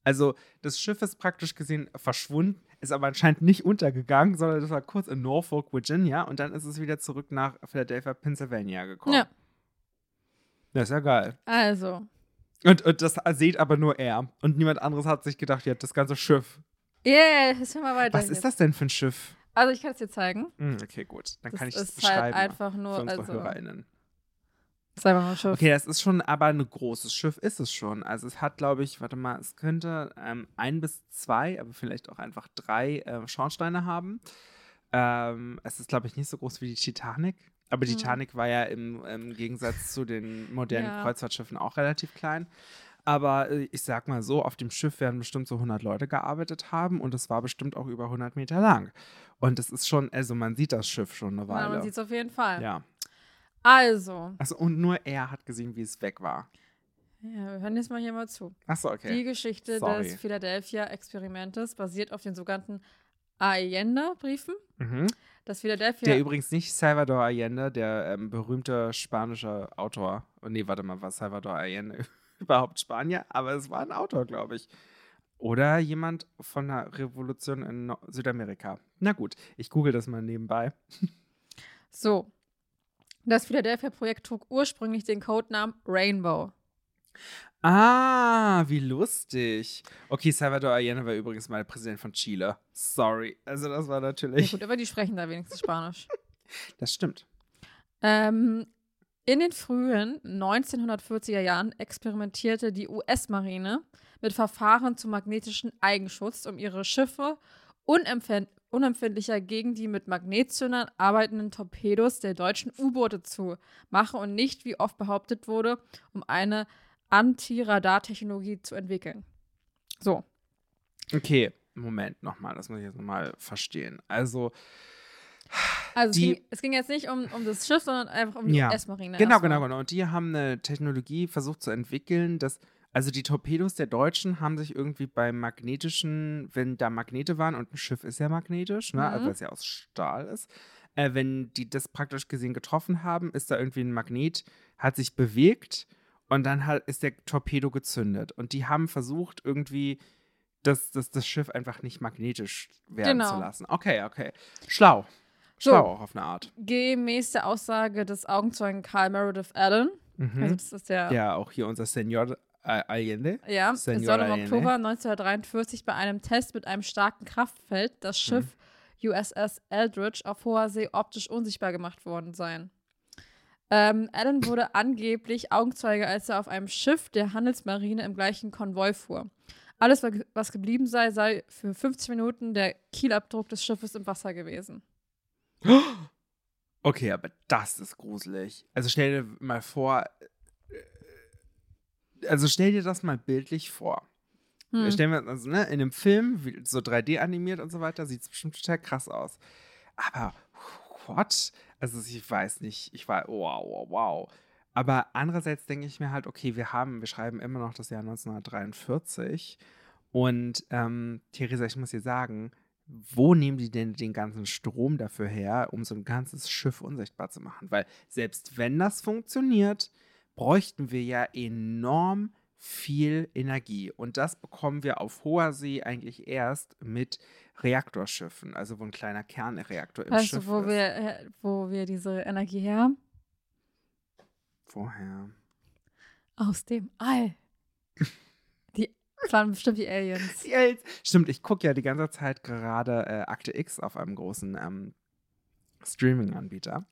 Also, das Schiff ist praktisch gesehen verschwunden, ist aber anscheinend nicht untergegangen, sondern das war kurz in Norfolk, Virginia und dann ist es wieder zurück nach Philadelphia, Pennsylvania gekommen. Ja. Das ist ja geil. Also, Und, und das sieht aber nur er. Und niemand anderes hat sich gedacht, ja, das ganze Schiff. yeah, jetzt hören wir weiter. Was ist das denn für ein Schiff? Also, ich kann es dir zeigen. Hm, okay, gut. Dann Das kann ich es ist beschreiben halt einfach für nur, unsere also, HörerInnen. einfach nur ein Schiff. Okay, das ist schon aber ein großes Schiff, ist es schon. Also es hat, glaube ich, warte mal, es könnte ähm, ein bis zwei, aber vielleicht auch einfach drei äh, Schornsteine haben. Ähm, es ist, glaube ich, nicht so groß wie die Titanic. Aber die Mhm. Titanic war ja im, im Gegensatz zu den modernen Ja. Kreuzfahrtschiffen auch relativ klein. Aber äh, ich sag mal so, auf dem Schiff werden bestimmt so 100 Leute gearbeitet haben und es war bestimmt auch über 100 Meter lang. Und es ist schon, also man sieht das Schiff schon eine Ja, Weile. man sieht es auf jeden Fall. ja. Also, Also, und nur er hat gesehen, wie es weg war. ja, wir hören jetzt mal hier mal zu. Achso, okay. Die Geschichte Sorry. des Philadelphia-Experimentes basiert auf den sogenannten Allende-Briefen. Mhm. Das Philadelphia. Der übrigens nicht Salvador Allende, der ähm, berühmte spanische Autor. Oh, nee, warte mal, war Salvador Allende überhaupt Spanier? Aber es war ein Autor, glaube ich. Oder jemand von der Revolution in No- Südamerika. Na gut, ich google das mal nebenbei. so. Das Philadelphia-Projekt trug ursprünglich den Codenamen Rainbow. Ah, wie lustig. Okay, Salvador Allende war übrigens mal Präsident von Chile. Sorry. Also, das war Ja, natürlich. gut, aber die sprechen da wenigstens Spanisch. Das stimmt. Ähm, in den frühen 1940er Jahren experimentierte die US-Marine mit Verfahren zum magnetischen Eigenschutz, um ihre Schiffe unempfänd unempfindlicher gegen die mit Magnetzündern arbeitenden Torpedos der deutschen U-Boote zu machen und nicht, wie oft behauptet wurde, um eine Anti-Radar-Technologie zu entwickeln. So, Okay, Moment nochmal, das muss ich jetzt nochmal verstehen. Also, also Die- es, ging, es ging jetzt nicht um, um das Schiff, sondern einfach um die Ja. US-Marine. Genau, erstmal. genau, genau. Und die haben eine Technologie versucht zu entwickeln, dass, also die Torpedos der Deutschen haben sich irgendwie beim magnetischen, wenn da Magnete waren und ein Schiff ist ja magnetisch, ne, Mhm. also weil es ja aus Stahl ist, äh, wenn die das praktisch gesehen getroffen haben, ist da irgendwie ein Magnet, hat sich bewegt und dann halt ist der Torpedo gezündet. Und die haben versucht, irgendwie das, das, das Schiff einfach nicht magnetisch werden Genau. zu lassen. Okay, okay. Schlau. So. Schlau auch auf eine Art. Gemäß der Aussage des Augenzeugen Carl Meredith Allen, Mhm. also das ist der, Ja, auch hier unser Senior äh, Allende. ja, es Senor soll im. Oktober 1943 bei einem Test mit einem starken Kraftfeld das Mhm. Schiff USS Eldridge auf hoher See optisch unsichtbar gemacht worden sein. Ähm, Allen wurde angeblich Augenzeuge, als er auf einem Schiff der Handelsmarine im gleichen Konvoi fuhr. Alles, wa- was geblieben sei, sei für 15 Minuten der Kielabdruck des Schiffes im Wasser gewesen. Okay, aber das ist gruselig. Also stell dir mal vor, äh, also stell dir das mal bildlich vor. Hm. Stellen wir also, ne, in einem Film, so 3D animiert und so weiter, sieht es bestimmt total krass aus. Aber what? Also ich weiß nicht, ich war, wow, wow, wow. Aber andererseits denke ich mir halt, okay, wir haben, wir schreiben immer noch das Jahr 1943 und ähm, Theresa, ich muss dir sagen, wo nehmen die denn den ganzen Strom dafür her, um so ein ganzes Schiff unsichtbar zu machen? Weil selbst wenn das funktioniert, bräuchten wir ja enorm viel Energie. Und das bekommen wir auf hoher See eigentlich erst mit Reaktorschiffen, also wo ein kleiner Kernreaktor im weißt Schiff du, wo ist. wir, äh, wo wir diese Energie her haben? Woher? Aus dem All. Das waren bestimmt die Aliens. Die Aliens. Stimmt, ich gucke ja die ganze Zeit gerade äh, Akte X auf einem großen ähm, Streaming-Anbieter.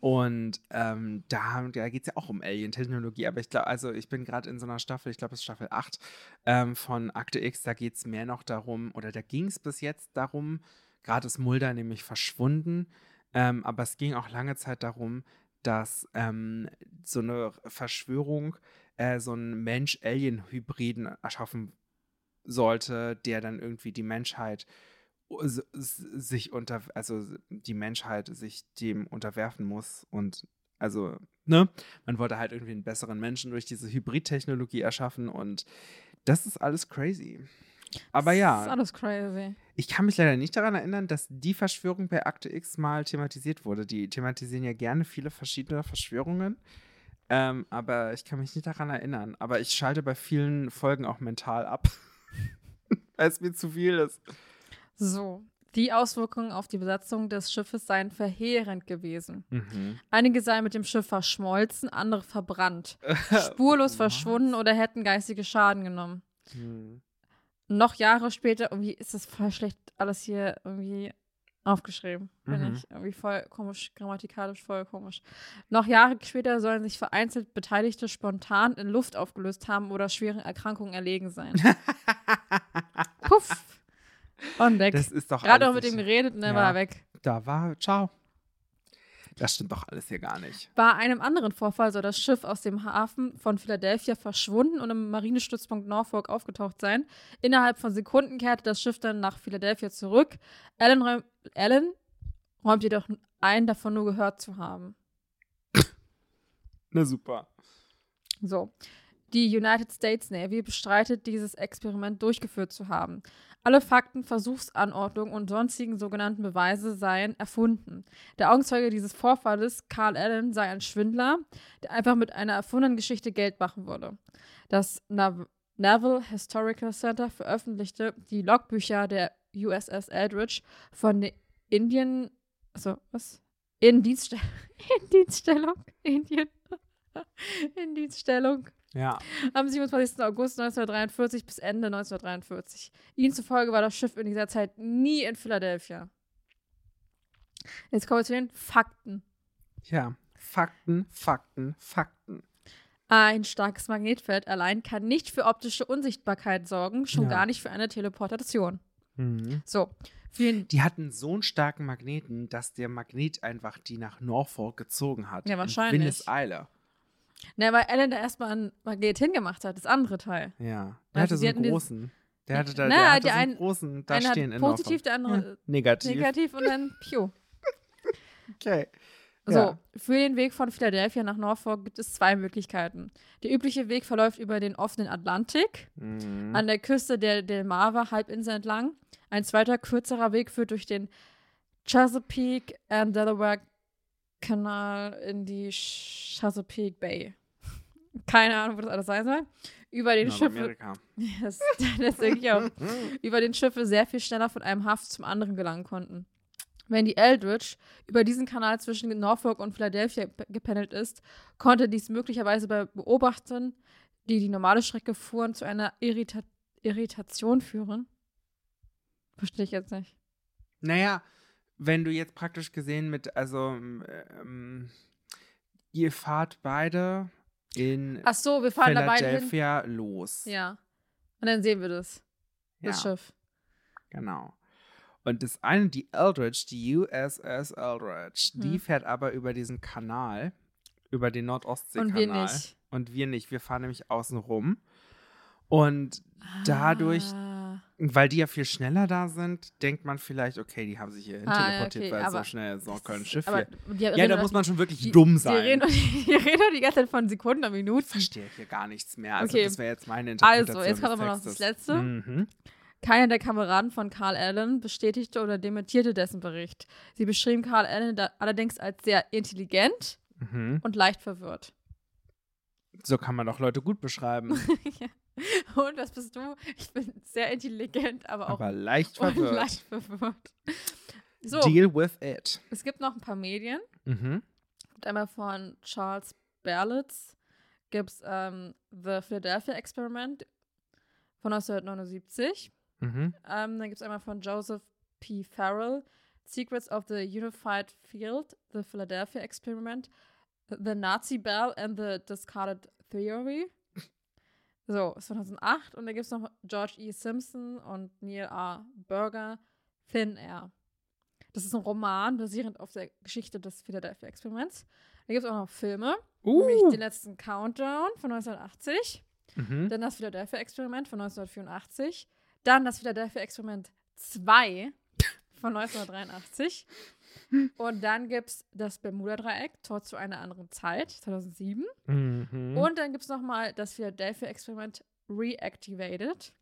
Und ähm, da, da geht es ja auch um Alien-Technologie, aber ich glaube, also ich bin gerade in so einer Staffel, ich glaube, es ist Staffel 8 ähm, von Akte X, da geht es mehr noch darum, oder da ging es bis jetzt darum, gerade ist Mulder nämlich verschwunden, ähm, aber es ging auch lange Zeit darum, dass ähm, so eine Verschwörung äh, so einen Mensch-Alien-Hybriden erschaffen sollte, der dann irgendwie die Menschheit sich unter, also die Menschheit sich dem unterwerfen muss und also, ne, man wollte halt irgendwie einen besseren Menschen durch diese Hybridtechnologie erschaffen und das ist alles crazy. Aber Das ist ja, alles crazy. ich kann mich leider nicht daran erinnern, dass die Verschwörung bei Akte X mal thematisiert wurde. Die thematisieren ja gerne viele verschiedene Verschwörungen. Ähm, aber ich kann mich nicht daran erinnern. Aber ich schalte bei vielen Folgen auch mental ab. Weil es mir zu viel ist. So. Die Auswirkungen auf die Besatzung des Schiffes seien verheerend gewesen. Mhm. Einige seien mit dem Schiff verschmolzen, andere verbrannt, spurlos verschwunden oder hätten geistige Schaden genommen. Hm. Noch Jahre später, irgendwie ist das voll schlecht alles hier irgendwie aufgeschrieben. Bin Mhm. ich irgendwie voll komisch, grammatikalisch voll komisch. Noch Jahre später sollen sich vereinzelt Beteiligte spontan in Luft aufgelöst haben oder schweren Erkrankungen erlegen sein. Puff. Und weg. Das ist doch Gerade noch mit ihm geredet dann Ja. war weg. Da war, ciao. Das stimmt doch alles hier gar nicht. Bei einem anderen Vorfall soll das Schiff aus dem Hafen von Philadelphia verschwunden und im Marinestützpunkt Norfolk aufgetaucht sein. Innerhalb von Sekunden kehrte das Schiff dann nach Philadelphia zurück. Alan, räum, Alan räumt jedoch ein, davon nur gehört zu haben. Na super. So. Die United States Navy bestreitet, dieses Experiment durchgeführt zu haben. Alle Fakten, Versuchsanordnungen und sonstigen sogenannten Beweise seien erfunden. Der Augenzeuge dieses Vorfalles, Carl Allen, sei ein Schwindler, der einfach mit einer erfundenen Geschichte Geld machen würde. Das Nav Naval Historical Center veröffentlichte die Logbücher der USS Eldridge von Indien, also was? In, Dienstste in Dienststellung, Indien, in Dienststellung Ja. am 27. August 1943 bis Ende 1943. Ihnen zufolge war das Schiff in dieser Zeit nie in Philadelphia. Jetzt kommen wir zu den Fakten. Ja. Fakten, Fakten, Fakten. Ein starkes Magnetfeld allein kann nicht für optische Unsichtbarkeit sorgen, schon Ja. gar nicht für eine Teleportation. Mhm. So, Die hatten so einen starken Magneten, dass der Magnet einfach die nach Norfolk gezogen hat. Ja, in wahrscheinlich. Windeseile. Ne, weil Alan da erstmal ein Magnet hingemacht hat, das andere Teil. Ja. Also Der hatte so einen großen. Der hatte da Na, der hatte so einen ein- großen da Einer stehen in positiv, der andere Ja. Negativ. negativ und dann Pew. Okay. So, Ja. für den Weg von Philadelphia nach Norfolk gibt es zwei Möglichkeiten. Der übliche Weg verläuft über den offenen Atlantik, Mhm. an der Küste der Delmarva-Halbinsel entlang. Ein zweiter, kürzerer Weg führt durch den Chesapeake and Delaware Kanal in die Chesapeake Bay. Keine Ahnung, wo das alles sein soll. Über den Schiffe. Nordamerika. Das, denke ich auch. Über den Schiffe sehr viel schneller von einem Hafen zum anderen gelangen konnten. Wenn die Eldridge über diesen Kanal zwischen Norfolk und Philadelphia gependelt ist, konnte dies möglicherweise bei Beobachtern, die die normale Strecke fuhren, zu einer Irrita Irritation führen. Verstehe ich jetzt nicht. Naja, wenn du jetzt praktisch gesehen mit, also, ähm, ihr fahrt beide in Ach so, wir fahren da beide hin. Philadelphia los. Ja. Und dann sehen wir das, Ja, das Schiff. genau. Und das eine, die Eldridge, die USS Eldridge, die Hm. fährt aber über diesen Kanal, über den Nordostseekanal. Und wir nicht. Und wir nicht. Wir fahren nämlich außen rum. Und Dadurch- Ah. Weil die ja viel schneller da sind, denkt man vielleicht, okay, die haben sich hier hin Ah, teleportiert, okay, weil so schnell Das kein Schiff aber hier. die Ja, reden da doch- muss man schon wirklich die- dumm Die sein. reden, die reden doch die ganze Zeit von Sekunden und Minuten. Ich verstehe hier gar nichts mehr. Also Okay. das wäre jetzt meine Interpretation Also, jetzt kommt aber noch das. Letzte. Mhm. Keiner der Kameraden von Carl Allen bestätigte oder dementierte dessen Bericht. Sie beschrieben Carl Allen allerdings als sehr intelligent mhm. und leicht verwirrt. So kann man doch Leute gut beschreiben. ja. Und was bist du? Ich bin sehr intelligent, aber auch aber leicht verwirrt. leicht verwirrt. So, Deal with it. Es gibt noch ein paar Medien. Mhm. Einmal von Charles Berlitz gibt es ähm, The Philadelphia Experiment von 1979. Mhm. Ähm, dann gibt es einmal von Joseph P. Farrell Secrets of the Unified Field, The Philadelphia Experiment, The Nazi Bell and the Discarded Theory. So, 2008. Und dann gibt es noch George E. Simpson und Neil R. Berger, Thin Air. Das ist ein Roman basierend auf der Geschichte des Philadelphia Experiments. Da gibt es auch noch Filme, uh. nämlich den letzten Countdown von 1980, mhm. dann das Philadelphia Experiment von 1984, dann das Philadelphia Experiment 2 von 1983 und dann gibt es das Bermuda-Dreieck, Tor zu einer anderen Zeit, 2007. Mhm. Und dann gibt es nochmal das Philadelphia Experiment Reactivated,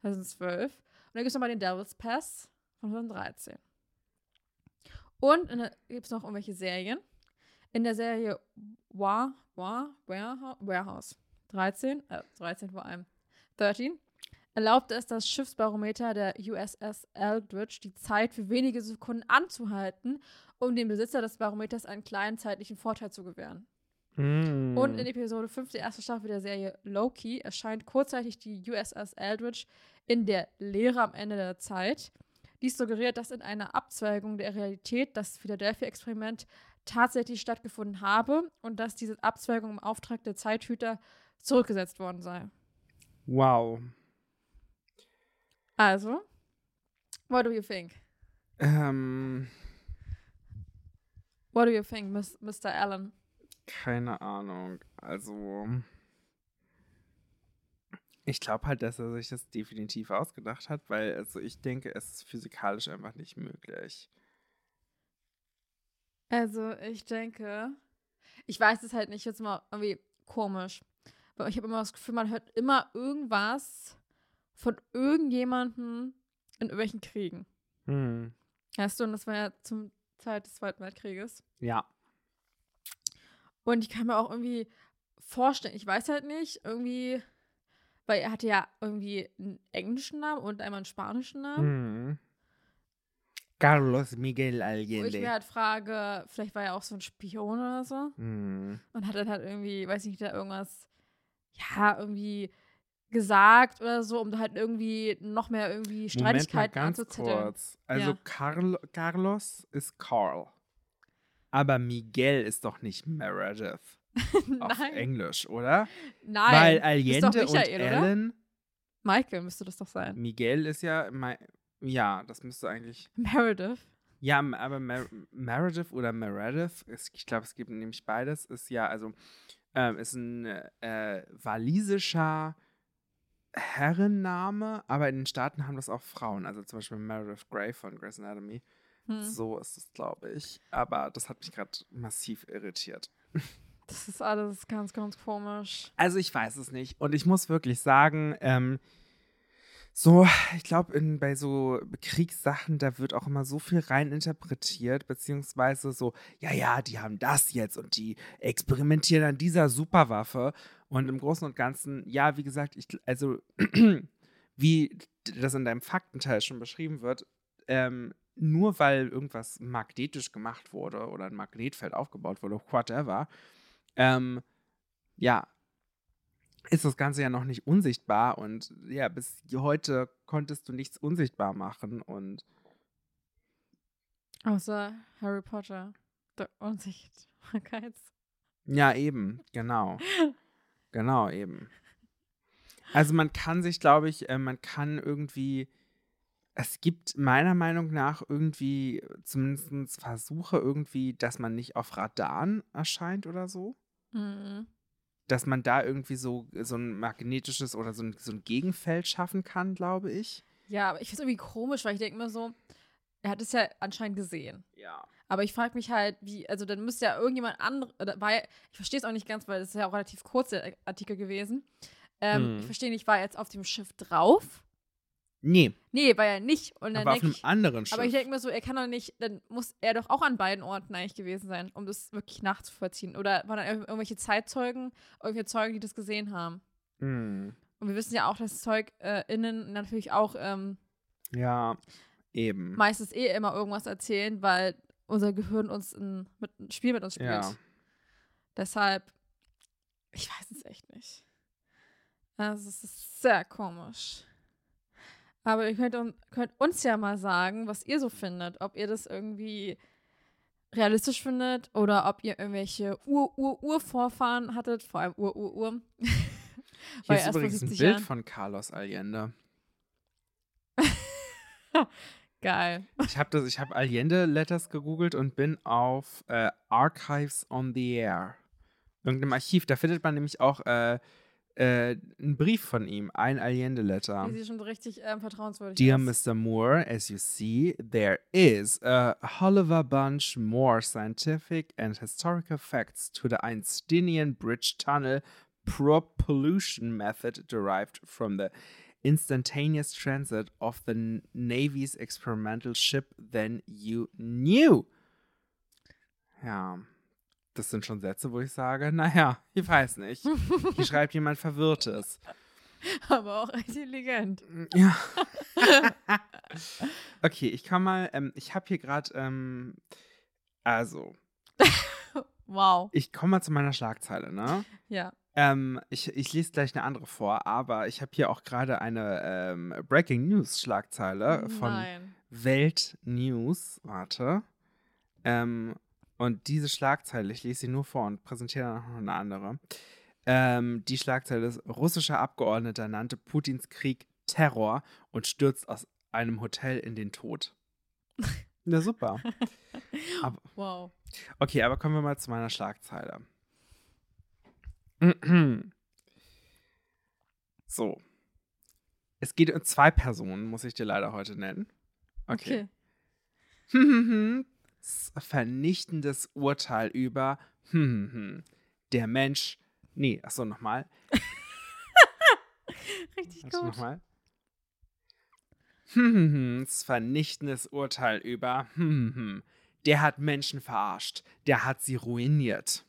2012. Und dann gibt es nochmal den Devil's Pass von 2013. Und dann gibt es noch irgendwelche Serien. In der Serie War, War, Warehouse 13, äh, 13 vor allem, 13, erlaubte es das Schiffsbarometer der USS Eldridge, die Zeit für wenige Sekunden anzuhalten, um dem Besitzer des Barometers einen kleinen zeitlichen Vorteil zu gewähren. Mm. Und in Episode 5 der ersten Staffel der Serie Loki erscheint kurzzeitig die USS Eldridge in der Leere am Ende der Zeit. Dies suggeriert, dass in einer Abzweigung der Realität das Philadelphia-Experiment tatsächlich stattgefunden habe und dass diese Abzweigung im Auftrag der Zeithüter zurückgesetzt worden sei. Wow. Also, what do you think? Ähm. What do you think, Mr. Allen? Keine Ahnung. Also. Ich glaube halt, dass er sich das definitiv ausgedacht hat, weil also ich denke, es ist physikalisch einfach nicht möglich. Also ich denke, ich weiß es halt nicht, jetzt mal irgendwie komisch. Aber ich habe immer das Gefühl, man hört immer irgendwas von irgendjemandem in irgendwelchen Kriegen. Hm. Weißt du, und das war ja zum Zeit des Zweiten Weltkrieges. Ja. Und ich kann mir auch irgendwie vorstellen, ich weiß halt nicht, irgendwie, weil er hatte ja irgendwie einen englischen Namen und einmal einen spanischen Namen. Hm. Carlos Miguel Allende. Wo ich mir halt frage, vielleicht war er auch so ein Spion oder so. Hm. Und hat dann halt irgendwie, weiß nicht, da irgendwas, ja, irgendwie gesagt oder so, um halt irgendwie noch mehr irgendwie Streitigkeiten anzuzetteln. Kurz. Also ja. Carl, Carlos ist Carl. Aber Miguel ist doch nicht Meredith. auf Englisch, oder? Nein. Weil Allende Michael, und Ellen. Oder? Michael müsste das doch sein. Miguel ist ja. Ja, das müsste eigentlich. Meredith. Ja, aber Mer Meredith oder Meredith, ich glaube, es gibt nämlich beides, ist ja, also, ähm, ist ein äh, walisischer Herrenname, aber in den Staaten haben das auch Frauen. Also zum Beispiel Meredith Grey von Grey's Anatomy. Hm. So ist es, glaube ich. Aber das hat mich gerade massiv irritiert. Das ist alles ganz, ganz komisch. Also ich weiß es nicht. Und ich muss wirklich sagen, ähm, so, ich glaube, bei so Kriegssachen, da wird auch immer so viel rein interpretiert, beziehungsweise so, ja, ja, die haben das jetzt und die experimentieren an dieser Superwaffe. Und im Großen und Ganzen, ja, wie gesagt, ich, also, wie das in deinem Faktenteil schon beschrieben wird, ähm, nur weil irgendwas magnetisch gemacht wurde oder ein Magnetfeld aufgebaut wurde, whatever, ähm, ja, ist das Ganze ja noch nicht unsichtbar und ja, bis heute konntest du nichts unsichtbar machen und außer Harry Potter, der Unsichtbarkeits. Ja, eben, genau. genau, eben. Also man kann sich, glaube ich, äh, man kann irgendwie, es gibt meiner Meinung nach irgendwie zumindest Versuche irgendwie, dass man nicht auf Radaren erscheint oder so. Mhm dass man da irgendwie so, so ein magnetisches oder so ein, so ein Gegenfeld schaffen kann, glaube ich. Ja, aber ich finde es irgendwie komisch, weil ich denke mir so, er hat es ja anscheinend gesehen. Ja. Aber ich frage mich halt, wie, also dann müsste ja irgendjemand anderes, ja, ich verstehe es auch nicht ganz, weil es ist ja auch relativ kurz der Artikel gewesen. Ähm, hm. Ich verstehe nicht, war er jetzt auf dem Schiff drauf? Nee, Nee, war er nicht. Und dann aber auf einem ich, anderen Schiff. aber ich denke mir so, er kann doch nicht, dann muss er doch auch an beiden Orten eigentlich gewesen sein, um das wirklich nachzuvollziehen. Oder waren da ir- irgendwelche Zeitzeugen, irgendwelche Zeugen, die das gesehen haben? Hm. Und wir wissen ja auch, dass Zeug äh, innen natürlich auch ähm, Ja, eben. meistens eh immer irgendwas erzählen, weil unser Gehirn uns ein, mit, ein Spiel mit uns spielt. Ja. Deshalb, ich weiß es echt nicht. Also es ist sehr komisch. Aber ihr könnt, könnt uns ja mal sagen, was ihr so findet. Ob ihr das irgendwie realistisch findet oder ob ihr irgendwelche Ur-Ur-Urvorfahren hattet, vor allem Ur-Ur-Ur. Hier ist übrigens ein 70 Bild Jahren. von Carlos Allende. Geil. Ich habe das, ich habe Allende Letters gegoogelt und bin auf äh, Archives on the Air. Irgendeinem Archiv. Da findet man nämlich auch äh, äh, einen Brief von ihm, ein Allende Letter. Die sieht schon richtig ähm, vertrauenswürdig Dear aus. Mr. Moore, as you see, there is a Oliver bunch more scientific and historical facts to the Einsteinian Bridge Tunnel propulsion method derived from the instantaneous transit of the Navy's experimental ship than you knew. Ja, das sind schon Sätze, wo ich sage, naja, ich weiß nicht. Hier schreibt jemand Verwirrtes. Aber auch intelligent. Ja. okay, ich kann mal, ähm, ich habe hier gerade, ähm, also, Wow. ich komme mal zu meiner Schlagzeile, ne? Ja. Ähm, ich, ich lese gleich eine andere vor, aber ich habe hier auch gerade eine ähm, Breaking News Schlagzeile von Nein. Welt News. Warte. Ähm, und diese Schlagzeile, ich lese sie nur vor und präsentiere dann noch eine andere. Ähm, die Schlagzeile ist: Russischer Abgeordneter nannte Putins Krieg Terror und stürzt aus einem Hotel in den Tod. Na super. Aber, Wow. okay, aber kommen wir mal zu meiner Schlagzeile. So. Es geht um zwei Personen, muss ich dir leider heute nennen. Okay. S- Vernichtendes Urteil über der Mensch. Nee, achso, nochmal. Richtig Warte, gut. nochmal. Das vernichtendes Urteil über der hat Menschen verarscht. Der hat sie ruiniert.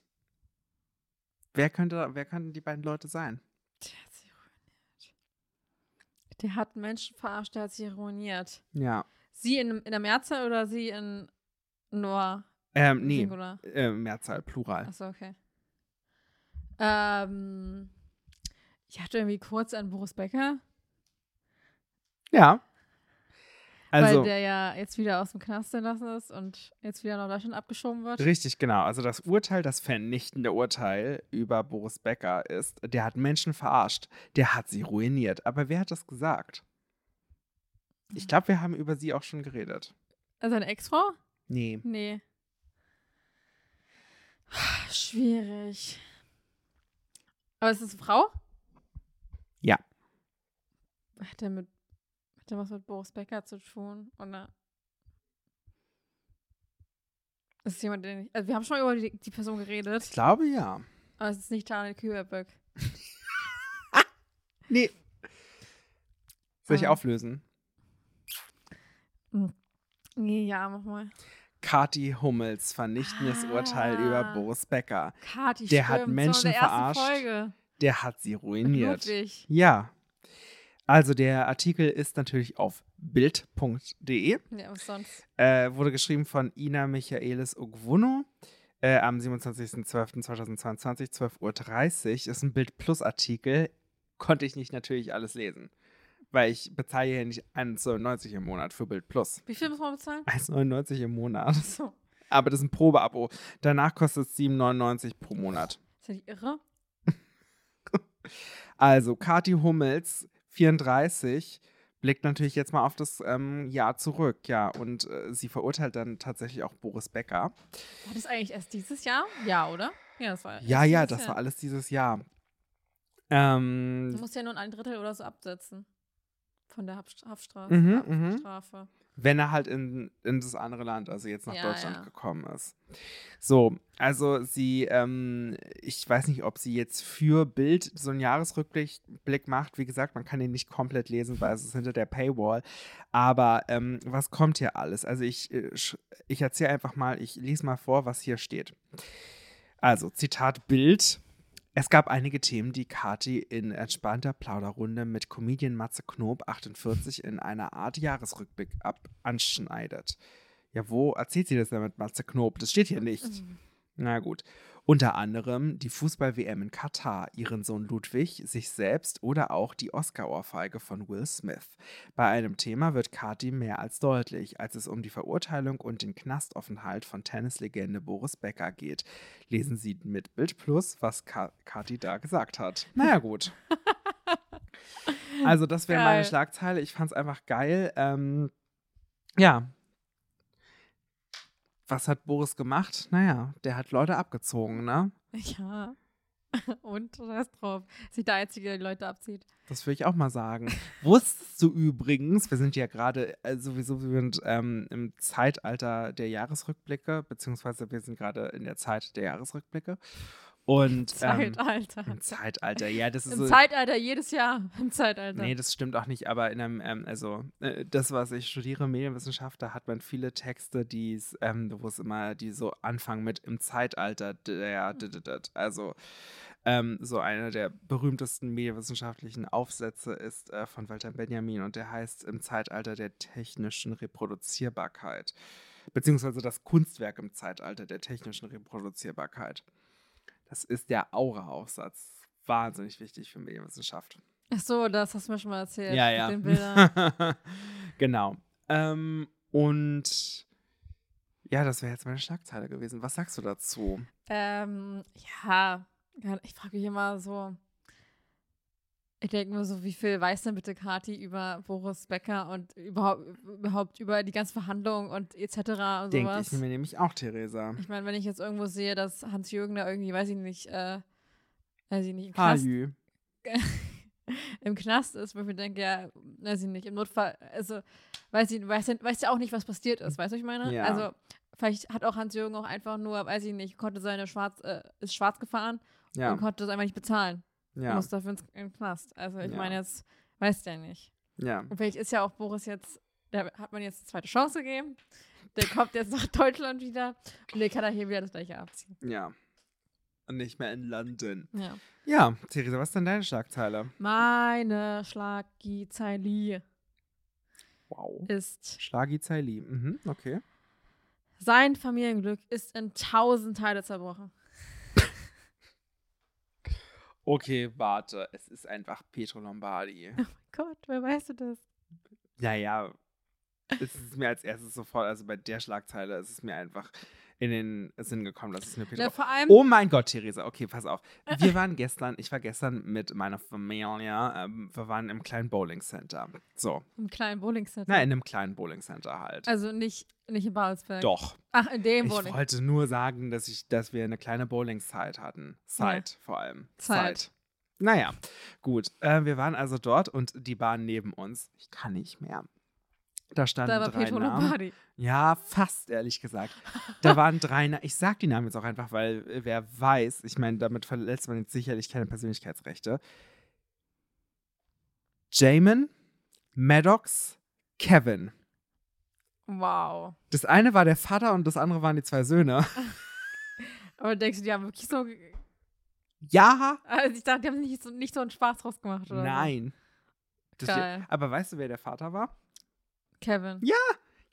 Wer könnte, wer könnten die beiden Leute sein? Der hat sie ruiniert. Der hat Menschen verarscht, der hat sie ruiniert. Ja. Sie in, in der Mehrzahl oder sie in nur Ähm, nee. Singular? Äh, Mehrzahl, Plural. Achso, okay. Ähm, ich hatte irgendwie kurz an Boris Becker, Ja. Also, weil der ja jetzt wieder aus dem Knast entlassen ist und jetzt wieder nach Deutschland abgeschoben wird. richtig, genau. Also das Urteil, das vernichtende Urteil über Boris Becker ist, der hat Menschen verarscht. Der hat sie ruiniert. Aber wer hat das gesagt? Ich glaube, wir haben über sie auch schon geredet. Also seine Ex-Frau? Nee. Nee. Schwierig. Aber ist es eine Frau? Ja. Hat der mit hat der was mit Boris Becker zu tun? Oder ist es jemand, den ich. Also wir haben schon mal über die, die Person Ich geredet, glaube ja. aber es ist nicht Daniel Kühlberg. Nee. Soll ich Ah. auflösen? Nee, ja, mach mal. Kati Hummels vernichtendes Urteil über Ah. Boris Becker. Kati Der hat stimmt, so Menschen der verarscht. Folge. Der hat sie ruiniert. Ludwig. Ja. Also der Artikel ist natürlich auf bild.de. Ja, was sonst? Äh, wurde geschrieben von Ina Michaelis Ogwuno äh, am 27.12.2022, 12.30 Uhr. Ist ein Bild Plus Artikel. Konnte ich nicht natürlich alles lesen. Weil ich bezahle hier nicht 1,99 im Monat für Bild Plus. Wie viel muss man bezahlen? 1,99 im Monat. So. Aber das ist ein Probeabo. Danach kostet es 7,99 pro Monat. Ist ja nicht irre? Also, Kati Hummels, 34, blickt natürlich jetzt mal auf das ähm, Jahr zurück, ja. Und äh, sie verurteilt dann tatsächlich auch Boris Becker. War das eigentlich erst dieses Jahr? Ja, oder? Ja, das war. Ja, ja, das Jahr. war alles dieses Jahr. Du Ähm, musst ja nur ein Drittel oder so absetzen. Von der Haft Haftstrafe. Mhm, mhm. Haftstrafe. Wenn er halt in, in das andere Land, also jetzt nach Ja, Deutschland ja. gekommen ist. So, also sie, ähm, ich weiß nicht, ob sie jetzt für Bild so einen Jahresrückblick Blick macht. Wie gesagt, man kann ihn nicht komplett lesen, weil es ist hinter der Paywall. Aber ähm, was kommt hier alles? Also ich, äh, ich erzähle einfach mal, ich lese mal vor, was hier steht. Also, Zitat Bild. Es gab einige Themen, die Kati in entspannter Plauderrunde mit Comedian Matze Knob 48 in einer Art Jahresrückblick ab anschneidet. Ja, wo erzählt sie das denn mit Matze Knob? Das steht hier nicht. Na gut. Unter anderem die Fußball-WM in Katar, ihren Sohn Ludwig, sich selbst oder auch die Oscar-Ohrfeige von Will Smith. Bei einem Thema wird Kati mehr als deutlich, als es um die Verurteilung und den Knastaufenthalt von Tennislegende Boris Becker geht. Lesen Sie mit Bild Plus, was Ka Kati da gesagt hat. Naja, gut. Also, das wäre meine. Schlagzeile. Ich fand es einfach geil. Ähm, ja. Was hat Boris gemacht? Naja, der hat Leute abgezogen, ne? Ja. Und Scheiß drauf. Ist nicht der Einzige, der die Leute abzieht. Das würde ich auch mal sagen. Wusstest du übrigens, wir sind ja gerade äh, sowieso wir sind, ähm, im Zeitalter der Jahresrückblicke, beziehungsweise wir sind gerade in der Zeit der Jahresrückblicke. Und ähm, Zeitalter. im Zeitalter, ja, das ist Im so. Zeitalter, jedes Jahr. Im Zeitalter. Nee, das stimmt auch nicht, aber in einem, ähm, also äh, das, was ich studiere, Medienwissenschaft, da hat man viele Texte, die ähm, wo es immer, die so anfangen mit im Zeitalter der, also ähm, so einer der berühmtesten medienwissenschaftlichen Aufsätze ist äh, von Walter Benjamin und der heißt im Zeitalter der technischen Reproduzierbarkeit, beziehungsweise das Kunstwerk im Zeitalter der technischen Reproduzierbarkeit. Das ist der Aura-Aufsatz. Wahnsinnig wichtig für Medienwissenschaft. Ach so, das hast du mir schon mal erzählt. Ja, mit ja. Den Bildern. genau. Ähm, und ja, das wäre jetzt meine Schlagzeile gewesen. Was sagst du dazu? ähm, ja, ja, ich frage mich immer so. Ich denke mir so, wie viel weiß denn bitte Kati über Boris Becker und überhaupt, überhaupt über die ganze Verhandlung und etc. und Denke sowas. ich mir nämlich auch, Theresa. Ich meine, wenn ich jetzt irgendwo sehe, dass Hans-Jürgen da irgendwie, weiß ich nicht, äh, weiß ich nicht, im Knast, im Knast ist, wo ich mir denke, ja, weiß ich nicht, im Notfall, also, weiß ich, weiß, ja- weiß ja auch nicht, was passiert ist, weißt du, was ich meine? Ja. Also, vielleicht hat auch Hans-Jürgen auch einfach nur, weiß ich nicht, konnte seine Schwarz, äh, ist schwarz gefahren Ja, und konnte das einfach nicht bezahlen. Ja, Muss dafür ins, in den Knast. Also, ich Ja. meine, jetzt weiß der nicht. ja. Und vielleicht ist ja auch Boris jetzt, der hat man jetzt eine zweite Chance gegeben. Der kommt jetzt nach Deutschland wieder und der kann er hier wieder das gleiche abziehen. Ja. Und nicht mehr in London. Ja. Ja, Theresa, was denn deine Schlagzeile? Meine Schlagzeile Wow. ist, Schlagi Zeili. Mhm, okay. sein Familienglück ist in tausend Teile zerbrochen. Okay, warte. Es ist einfach Pietro Lombardi. Gott, wer weißt du das? Ja, ja. Es ist mir als erstes sofort, also bei der Schlagzeile, ist es mir einfach in den Sinn gekommen, dass es mir Pietro Ja, vor allem, Oh mein Gott, Theresa, okay, pass auf. Wir waren gestern, ich war gestern mit meiner Familie, ähm, wir waren im kleinen Bowling Center. So, im kleinen Bowling Center. na, in einem kleinen Bowling Center halt. Also nicht, nicht in Babelsberg. Doch. Ach, in dem Ich Bowling. wollte nur sagen, dass, ich, dass wir eine kleine Bowling-Zeit hatten. Zeit vor allem. Zeit. Naja, gut. Äh, wir waren also dort und die Bahn neben uns. Ich kann nicht mehr. Da standen Da war drei Petro Namen. Lombardi. Ja, fast, ehrlich gesagt. Da waren drei Namen. Ich sag die Namen jetzt auch einfach, weil äh, wer weiß, ich meine, damit verletzt man jetzt sicherlich keine Persönlichkeitsrechte. Jamin, Maddox, Kevin. Wow. Das eine war der Vater und das andere waren die zwei Söhne. Aber denkst du, die haben wirklich so. Ja, Also ich dachte, die haben nicht so, nicht so einen Spaß draus gemacht, oder? nein. Das aber weißt du, wer der Vater war? Kevin. Ja.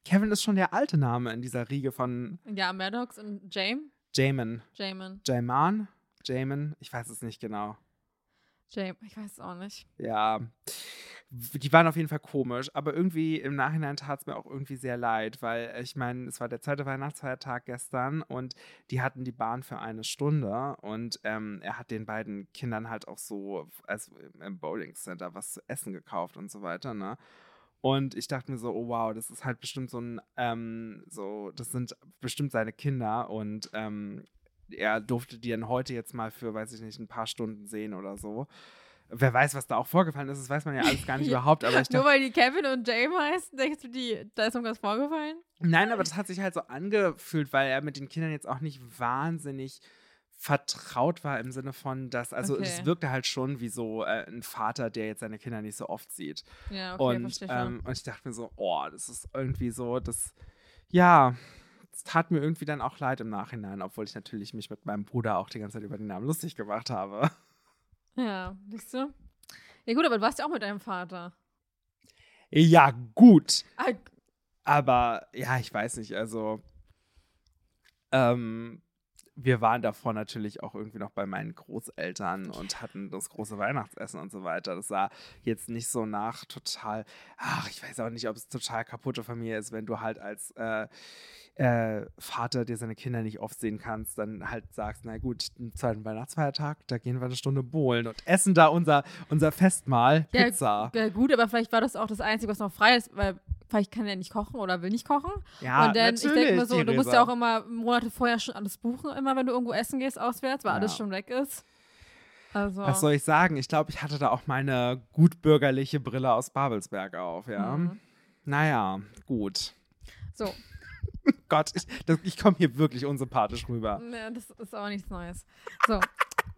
Kevin ist schon der alte Name in dieser Riege von Ja, Maddox und James. Jamin. Jamin. Jaman? Jamin? Ich weiß es nicht genau. James. Ich weiß es auch nicht. Ja, die waren auf jeden Fall komisch, aber irgendwie im Nachhinein tat es mir auch irgendwie sehr leid, weil ich meine, es war der zweite Weihnachtsfeiertag gestern und die hatten die Bahn für eine Stunde und ähm, er hat den beiden Kindern halt auch so, also im Bowling Center, was zu essen gekauft und so weiter, ne? Und ich dachte mir so, oh wow, das ist halt bestimmt so ein, ähm, so, das sind bestimmt seine Kinder und ähm, er durfte die dann heute jetzt mal für, weiß ich nicht, ein paar Stunden sehen oder so. wer weiß, was da auch vorgefallen ist, das weiß man ja alles gar nicht überhaupt. Aber ich Nur dachte, weil die Kevin und Jane heißen, denkst du, die, da ist irgendwas vorgefallen? nein, aber das hat sich halt so angefühlt, weil er mit den Kindern jetzt auch nicht wahnsinnig vertraut war im Sinne von, dass, also es Okay. wirkte halt schon wie so äh, ein Vater, der jetzt seine Kinder nicht so oft sieht. Ja, okay, und, verstehe ähm, und ich dachte mir so, oh, das ist irgendwie so, das, ja, es tat mir irgendwie dann auch leid im Nachhinein, obwohl ich natürlich mich mit meinem Bruder auch die ganze Zeit über den Namen lustig gemacht habe. ja, siehst du? Ja gut, aber du warst ja auch mit deinem Vater. Ja, gut. Ah, Aber ja, ich weiß nicht, also ähm, wir waren davor natürlich auch irgendwie noch bei meinen Großeltern und hatten das große Weihnachtsessen und so weiter. Das sah jetzt nicht so nach total, ach, ich weiß auch nicht, ob es total kaputte Familie ist, wenn du halt als äh, äh, Vater dir seine Kinder nicht oft sehen kannst, dann halt sagst, na gut, am zweiten Weihnachtsfeiertag, da gehen wir eine Stunde bowlen und essen da unser, unser Festmahl, Ja, Pizza. ja, gut, aber vielleicht war das auch das Einzige, was noch frei ist, weil vielleicht kann er nicht kochen oder will nicht kochen. Ja, und dann, ich denke natürlich, mir so, du Theresa. musst ja auch immer Monate vorher schon alles buchen, immer wenn du irgendwo essen gehst, auswärts, weil Ja. alles schon weg ist. Also, Was soll ich sagen? Ich glaube, ich hatte da auch meine gutbürgerliche Brille aus Babelsberg auf, ja. Mhm. Naja, gut. so, Gott, ich, das- ich komme hier wirklich unsympathisch rüber. ne, das ist auch nichts Neues. So,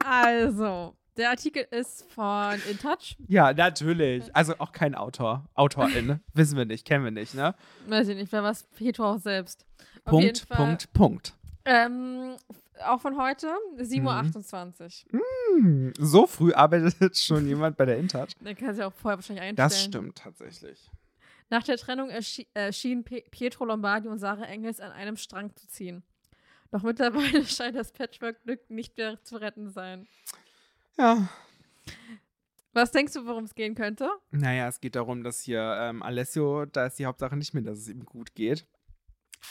also, der Artikel ist von InTouch. Ja, natürlich. Also auch kein Autor. Autorin. Wissen wir nicht, kennen wir nicht, ne? Weiß ich nicht, wer was Petro auch selbst. Auf Punkt, Punkt, Punkt. Ähm, auch von heute, Mhm. 7.28 Uhr. Hm, so früh arbeitet schon jemand bei der Intouch. Der kann sich auch vorher wahrscheinlich einstellen. Das stimmt tatsächlich. Nach der Trennung erschi erschienen Pe Pietro Lombardi und Sarah Engels an einem Strang zu ziehen. Doch mittlerweile scheint das Patchwork-Glück nicht mehr zu retten sein. Ja. Was denkst du, worum es gehen könnte? Naja, es geht darum, dass hier ähm, Alessio, da ist die Hauptsache nicht mehr, dass es ihm gut geht.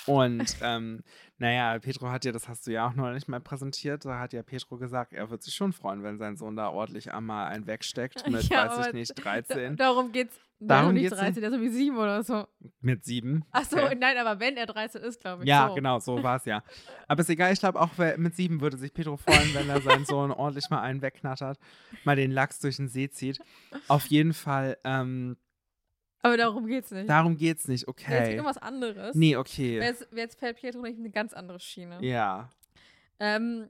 Und ähm, naja, Petro hat ja, das hast du ja auch noch nicht mal präsentiert, da hat ja Petro gesagt, er wird sich schon freuen, wenn sein Sohn da ordentlich einmal einen wegsteckt mit, Ja, weiß ich nicht, Da, 13, darum geht's. Darum nicht geht's 13, der ist so wie 7 oder so. mit 7. Achso, Okay. nein, aber wenn er 13 ist, glaube ich. Ja, so. genau, so war es ja. Aber ist egal, ich glaube auch mit 7 würde sich Petro freuen, wenn er seinen Sohn ordentlich mal einen wegknattert, mal den Lachs durch den See zieht. Auf jeden Fall, ähm, Aber darum geht's nicht. darum geht's nicht, Jetzt okay. irgendwas anderes. Nee, okay. Jetzt, jetzt fällt Pietro nicht in eine ganz andere Schiene. Ja. Ähm,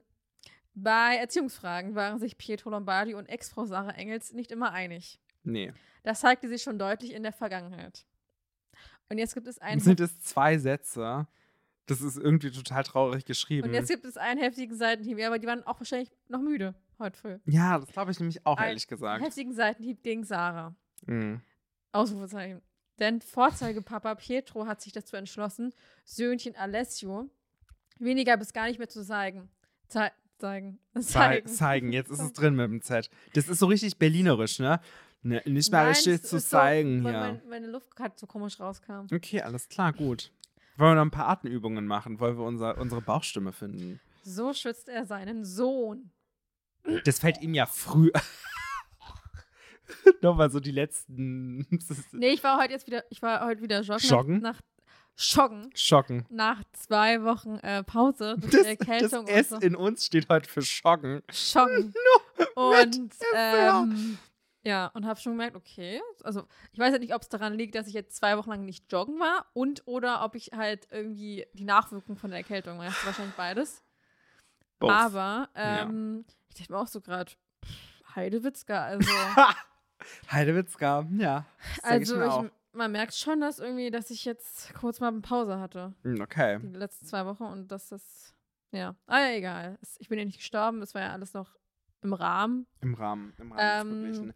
bei Erziehungsfragen waren sich Pietro Lombardi und Ex-Frau Sarah Engels nicht immer einig. Nee. Das zeigte sich schon deutlich in der Vergangenheit. Und jetzt gibt es einen Sind es zwei Sätze? Das ist irgendwie total traurig geschrieben. und jetzt gibt es einen heftigen Seitenhieb. Ja, aber die waren auch wahrscheinlich noch müde heute früh. ja, das glaube ich nämlich auch, Ein ehrlich gesagt. Heftigen Seitenhieb gegen Sarah. Mhm. Ausrufezeichen. Denn Vorzeigepapa Pietro hat sich dazu entschlossen, Söhnchen Alessio weniger bis gar nicht mehr zu zeigen. Zei zeigen. Zei Zeigen. zeigen, jetzt ist es drin mit dem Z. Das ist so richtig berlinerisch, ne? ne nicht mal alles es zu ist so, zeigen weil hier. Mein, meine Luft gerade so komisch rauskam. Okay, alles klar, gut. Wollen wir noch ein paar Atemübungen machen? Wollen wir unser, unsere Bauchstimme finden? So schützt er seinen Sohn. Das fällt ihm ja früh. Nochmal so die letzten. Nee, ich war heute jetzt wieder, ich war heute wieder joggen. Joggen? Nach, nach Joggen. Schocken. Nach zwei Wochen äh, Pause durch Das, die das Erkältung S und so. in uns steht heute für Schocken. Joggen. und ähm, ja, und habe schon gemerkt, okay, also ich weiß halt nicht, ob es daran liegt, dass ich jetzt zwei Wochen lang nicht joggen war und oder ob ich halt irgendwie die Nachwirkung von der Erkältung war. Wahrscheinlich beides. Both. Aber Ja. ähm, ich dachte mir auch so gerade, Heidewitzka, also, Heidewitzka, ja. also ich man merkt schon, dass irgendwie, dass ich jetzt kurz mal eine Pause hatte, Hm, Okay. die letzten zwei Wochen und dass das, ja, ah ja, egal. Ich bin ja nicht gestorben, es war ja alles noch im Rahmen. Im Rahmen, im Rahmen Ähm.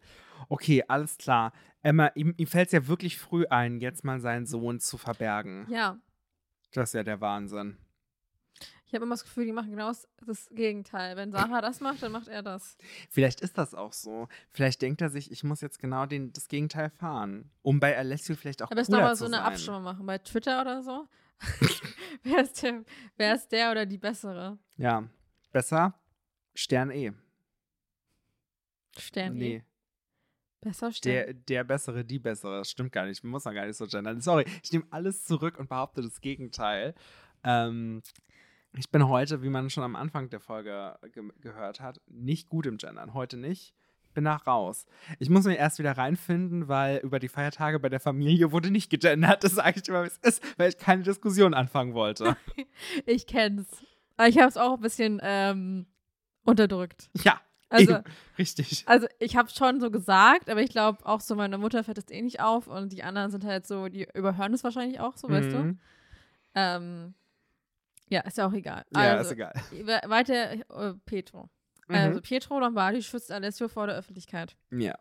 Okay, alles klar. Emma, ihm, ihm fällt es ja wirklich früh ein, jetzt mal seinen Sohn zu verbergen. Ja, Das ist ja der Wahnsinn. Ich habe immer das Gefühl, die machen genau das- Gegenteil. Wenn Sarah das macht, dann macht er das. Vielleicht ist das auch so. Vielleicht denkt er sich, ich muss jetzt genau den, das Gegenteil fahren, um bei Alessio vielleicht auch Aber cooler nochmal so eine. Abstimmung machen bei Twitter oder so. wer, ist der, wer ist der oder die bessere? Ja, besser Stern E. Stern. E. Nee, Besser Stern. der, der bessere, die bessere. Das stimmt gar nicht. Man muss noch gar nicht so gendern. Sorry, ich nehme alles zurück und behaupte das Gegenteil. Ähm, ich bin heute, wie man schon am Anfang der Folge ge gehört hat, nicht gut im Gendern. Heute nicht. bin da raus. Ich muss mich erst wieder reinfinden, weil über die Feiertage bei der Familie wurde nicht gegendert. Das sage ich immer, wie es ist, weil ich keine Diskussion anfangen wollte. ich kenn's. Aber ich habe es auch ein bisschen ähm, unterdrückt. Ja. Also, eben, richtig. also ich habe schon so gesagt, aber ich glaube auch so, meine Mutter fällt das eh nicht auf und die anderen sind halt so, die überhören es wahrscheinlich auch so, weißt du? Mhm. Ähm, ja, ist ja auch egal. Ja, also, ist egal. we- Weiter, äh, Pietro. Mhm. Also Pietro Lombardi schützt Alessio vor der Öffentlichkeit. ja.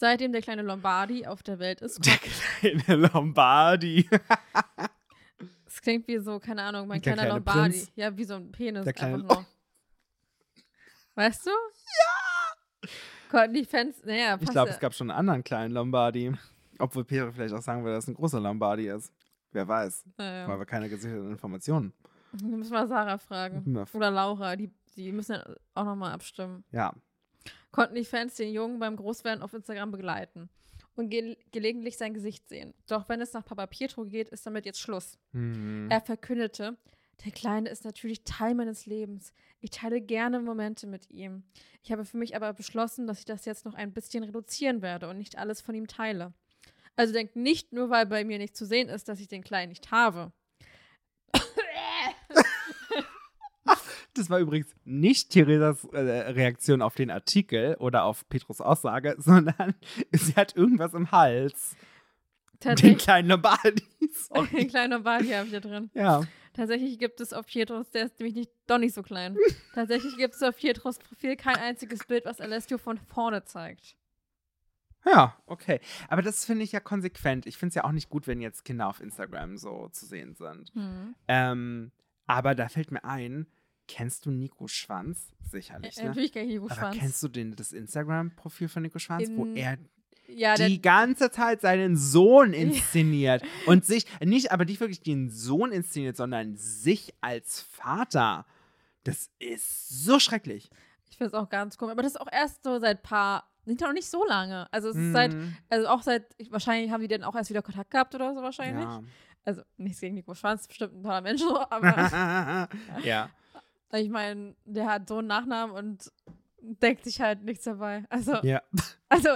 Seitdem der kleine Lombardi auf der Welt ist, Der kleine Lombardi. es klingt wie so, keine Ahnung, mein Der kleiner kleine Lombardi. Prinz. Ja, wie so ein Penis. Der kleine- einfach nur. Weißt du? Ja! Konnten die Fans, naja, Ich glaube, ja. es gab schon einen anderen kleinen Lombardi. Obwohl Peter vielleicht auch sagen würde, dass es ein großer Lombardi ist. Wer weiß. Naja. Weil wir keine gesicherten Informationen. Wir müssen mal Sarah fragen. Na, Oder Laura, die, die müssen ja auch nochmal abstimmen. Ja. Konnten die Fans den Jungen beim Großwerden auf Instagram begleiten und ge gelegentlich sein Gesicht sehen. Doch wenn es nach Papa Pietro geht, ist damit jetzt Schluss. Mhm. Er verkündete, der Kleine ist natürlich Teil meines Lebens. Ich teile gerne Momente mit ihm. Ich habe für mich aber beschlossen, dass ich das jetzt noch ein bisschen reduzieren werde und nicht alles von ihm teile. Also denkt nicht nur, weil bei mir nicht zu sehen ist, dass ich den Kleinen nicht habe. Das war übrigens nicht Theresas äh, Reaktion auf den Artikel oder auf Petrus Aussage, sondern sie hat irgendwas im Hals. Den kleinen Lombardi. den Sorry. kleinen Bali habe ich da drin. Ja. Tatsächlich gibt es auf Pietros, der ist nämlich nicht, doch nicht so klein. Tatsächlich gibt es auf Pietros Profil kein einziges Bild, was Alessio von vorne zeigt. Ja, okay. Aber das finde ich ja konsequent. Ich finde es ja auch nicht gut, wenn jetzt Kinder auf Instagram so zu sehen sind. Hm. Ähm, aber da fällt mir ein, kennst du Nico Schwanz? Sicherlich, Äh, ne? Natürlich kann ich Hugo Aber Schwanz. kennst du den, das Instagram-Profil von Nico Schwanz, wo In- er ja, die ganze Zeit seinen Sohn inszeniert und sich nicht, aber nicht wirklich den Sohn inszeniert, sondern sich als Vater. Das ist so schrecklich. ich finde es auch ganz komisch. Aber das ist auch erst so seit paar, sind ja noch nicht so lange. Also es ist seit, Mhm. also auch seit, ich, wahrscheinlich haben die dann auch erst wieder Kontakt gehabt oder so wahrscheinlich. Ja. Also nichts gegen Nico Schwanz, bestimmt ein toller Mensch, so, aber ja. ich meine, der hat so einen Nachnamen und denkt sich halt nichts dabei. Also Ja. Also,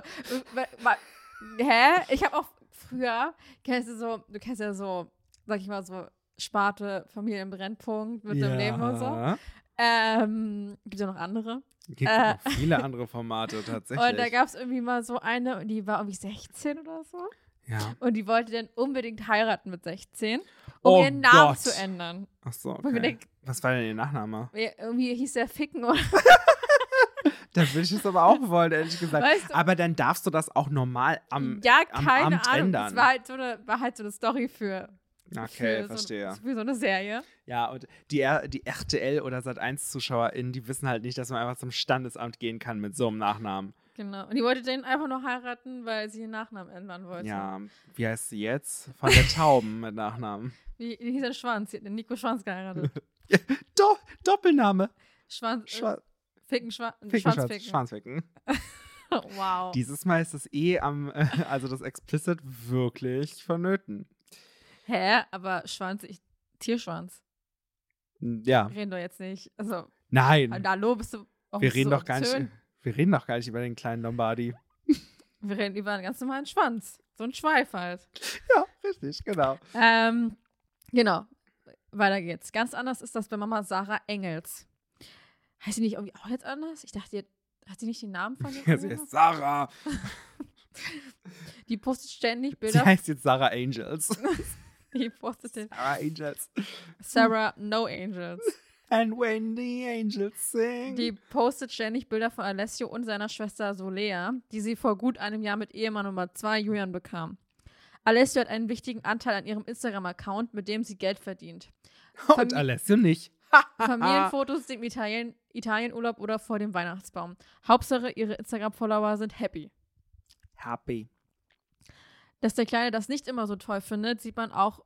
hä? Ich habe auch früher, kennst du so, du kennst ja so, sag ich mal, so Sparte, Familienbrennpunkt mit dem Leben und so. Ja. Ähm, gibt ja noch andere. Gibt Äh. noch viele andere Formate tatsächlich. Und da gab es irgendwie mal so eine, und die war irgendwie 16 oder so. ja. Und die wollte dann unbedingt heiraten mit 16, um Oh ihren Namen Gott. zu ändern. Ach so, okay. denk, Was war denn ihr Nachname? irgendwie hieß der Ficken oder Da würde ich es aber auch wollen, ehrlich gesagt. Weißt du- aber dann darfst du das auch normal am. Ja, am keine Amt Ahnung. ändern. Das war halt so eine, war halt so eine Story für. Okay, für verstehe. So, für so eine Serie. Ja, und die, die RTL oder Sat1-ZuschauerInnen, die wissen halt nicht, dass man einfach zum Standesamt gehen kann mit so einem Nachnamen. Genau. Und die wollte den einfach nur heiraten, weil sie den Nachnamen ändern wollte. Ja, wie heißt sie jetzt? Von der Tauben mit Nachnamen. Wie, wie hieß der Schwanz? Sie hat den Nico Schwanz geheiratet. Do Doppelname. Schwanz. Schwa äh, Ficken, Schwa Ficken, Schwanz, Schwanzficken. Schwanzficken. wow. Dieses Mal ist es eh am, äh, also das Explicit wirklich vonnöten. Hä? Aber Schwanz, ich, Tierschwanz. Ja, Wir reden doch jetzt nicht. Also, nein. hallo, bist du. auch Wir so reden doch gar nicht, wir reden doch gar nicht über den kleinen Lombardi. Wir reden über einen ganz normalen Schwanz. So ein Schweif halt. Ja, richtig, genau. Ähm, genau. Weiter geht's. Ganz anders ist das bei Mama Sarah Engels. Heißt sie nicht irgendwie auch jetzt anders? Ich dachte, hat, sie nicht den Namen von Ja, ihr? sie ist Sarah. Die postet ständig Sie Bilder. heißt jetzt Sarah Angels. Die postet den Sarah Angels. Sarah No Angels. And when the angels sing. Die postet ständig Bilder von Alessio und seiner Schwester Solea, die sie vor gut einem Jahr mit Ehemann Nummer 2 Julian bekam. Alessio hat einen wichtigen Anteil an ihrem Instagram-Account, mit dem sie Geld verdient. Und Famili- Alessio nicht. Familienfotos im Italien, Italienurlaub oder vor dem Weihnachtsbaum. Hauptsache, ihre Instagram-Follower sind happy. Happy. Dass der Kleine das nicht immer so toll findet, sieht man auch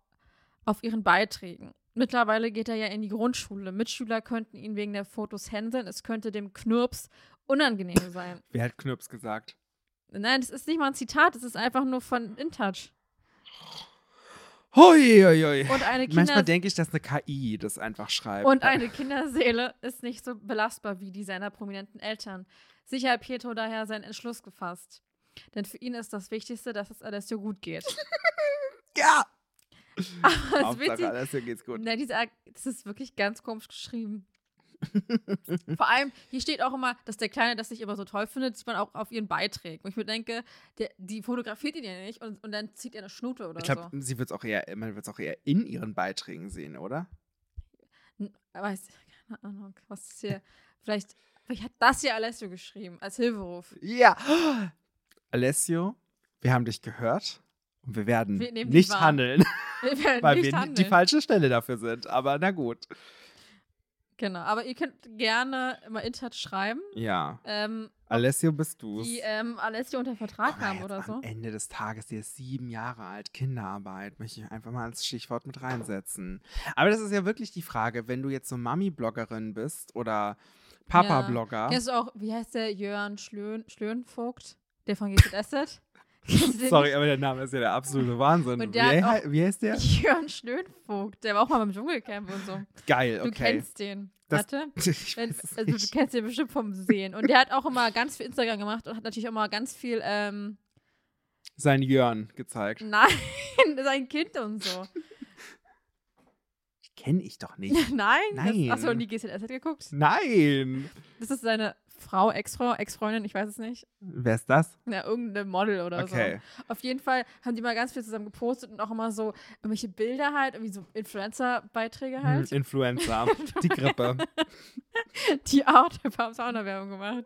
auf ihren Beiträgen. Mittlerweile geht er ja in die Grundschule. Mitschüler könnten ihn wegen der Fotos hänseln. Es könnte dem Knirps unangenehm sein. Wer hat Knirps gesagt? Nein, das ist nicht mal ein Zitat, das ist einfach nur von InTouch. Hoi, hoi, hoi. Und eine, Manchmal Kinder denke ich, dass eine KI das einfach schreibt. und eine Kinderseele ist nicht so belastbar wie die seiner prominenten Eltern. Sicher hat Pietro daher seinen Entschluss gefasst. Denn für ihn ist das Wichtigste, dass es Alessio gut geht. Ja! Aber Hauptsache, witzig, Alessio geht's gut. Na, diese, das ist wirklich ganz komisch geschrieben. Vor allem, hier steht auch immer, dass der Kleine das nicht immer so toll findet, sieht man auch auf ihren Beiträgen. Wo ich mir denke, der, die fotografiert ihn ja nicht und, und dann zieht er eine Schnute oder Ich glaube, so. sie auch eher, man wird es auch eher in ihren Beiträgen sehen, oder? Weiß, keine Ahnung, was ist hier. Vielleicht, vielleicht hat das hier Alessio geschrieben, als Hilferuf. Ja. Alessio, wir haben dich gehört und wir werden Wir nicht wahr. handeln, Wir werden weil nicht wir die handeln. falsche Stelle dafür sind. Aber na gut. Genau, aber ihr könnt gerne immer Internet schreiben, Ja. ähm, Alessio, bist du's? die ähm, Alessio unter Vertrag haben oder so. Am Ende des Tages, die ist sieben Jahre alt, Kinderarbeit, möchte ich einfach mal als Stichwort mit reinsetzen. Aber das ist ja wirklich die Frage, wenn du jetzt so Mami-Bloggerin bist oder Papa-Blogger. Kennst du auch, wie heißt der, Jörn Schlön, Schlönvogt, der von du den Sorry, aber der Name ist ja der absolute Wahnsinn. Und Wie, der hat hei- wie heißt der? Jörn Schlönvogt, der war auch mal beim Dschungelcamp und so. Geil, Du okay. kennst den. Das- Warte. ich Wenn, also du kennst den bestimmt vom Sehen. Und der hat auch immer ganz viel Instagram gemacht und hat natürlich auch immer ganz viel, ähm, Sein Jörn gezeigt. nein, sein Kind und so. Kenne ich doch nicht. nein? Nein. Das, achso, und die GZSZ geguckt? Nein. Das ist seine Frau, Ex-Frau, Ex-Freundin, ich weiß es nicht. Wer ist das? Ja, irgendeine Model oder Okay. so. Auf jeden Fall haben die mal ganz viel zusammen gepostet und auch immer so irgendwelche Bilder halt, irgendwie so Influencer-Beiträge halt. Hm, Influencer. Die Grippe. die auch, der haben Sauna-Werbung gemacht.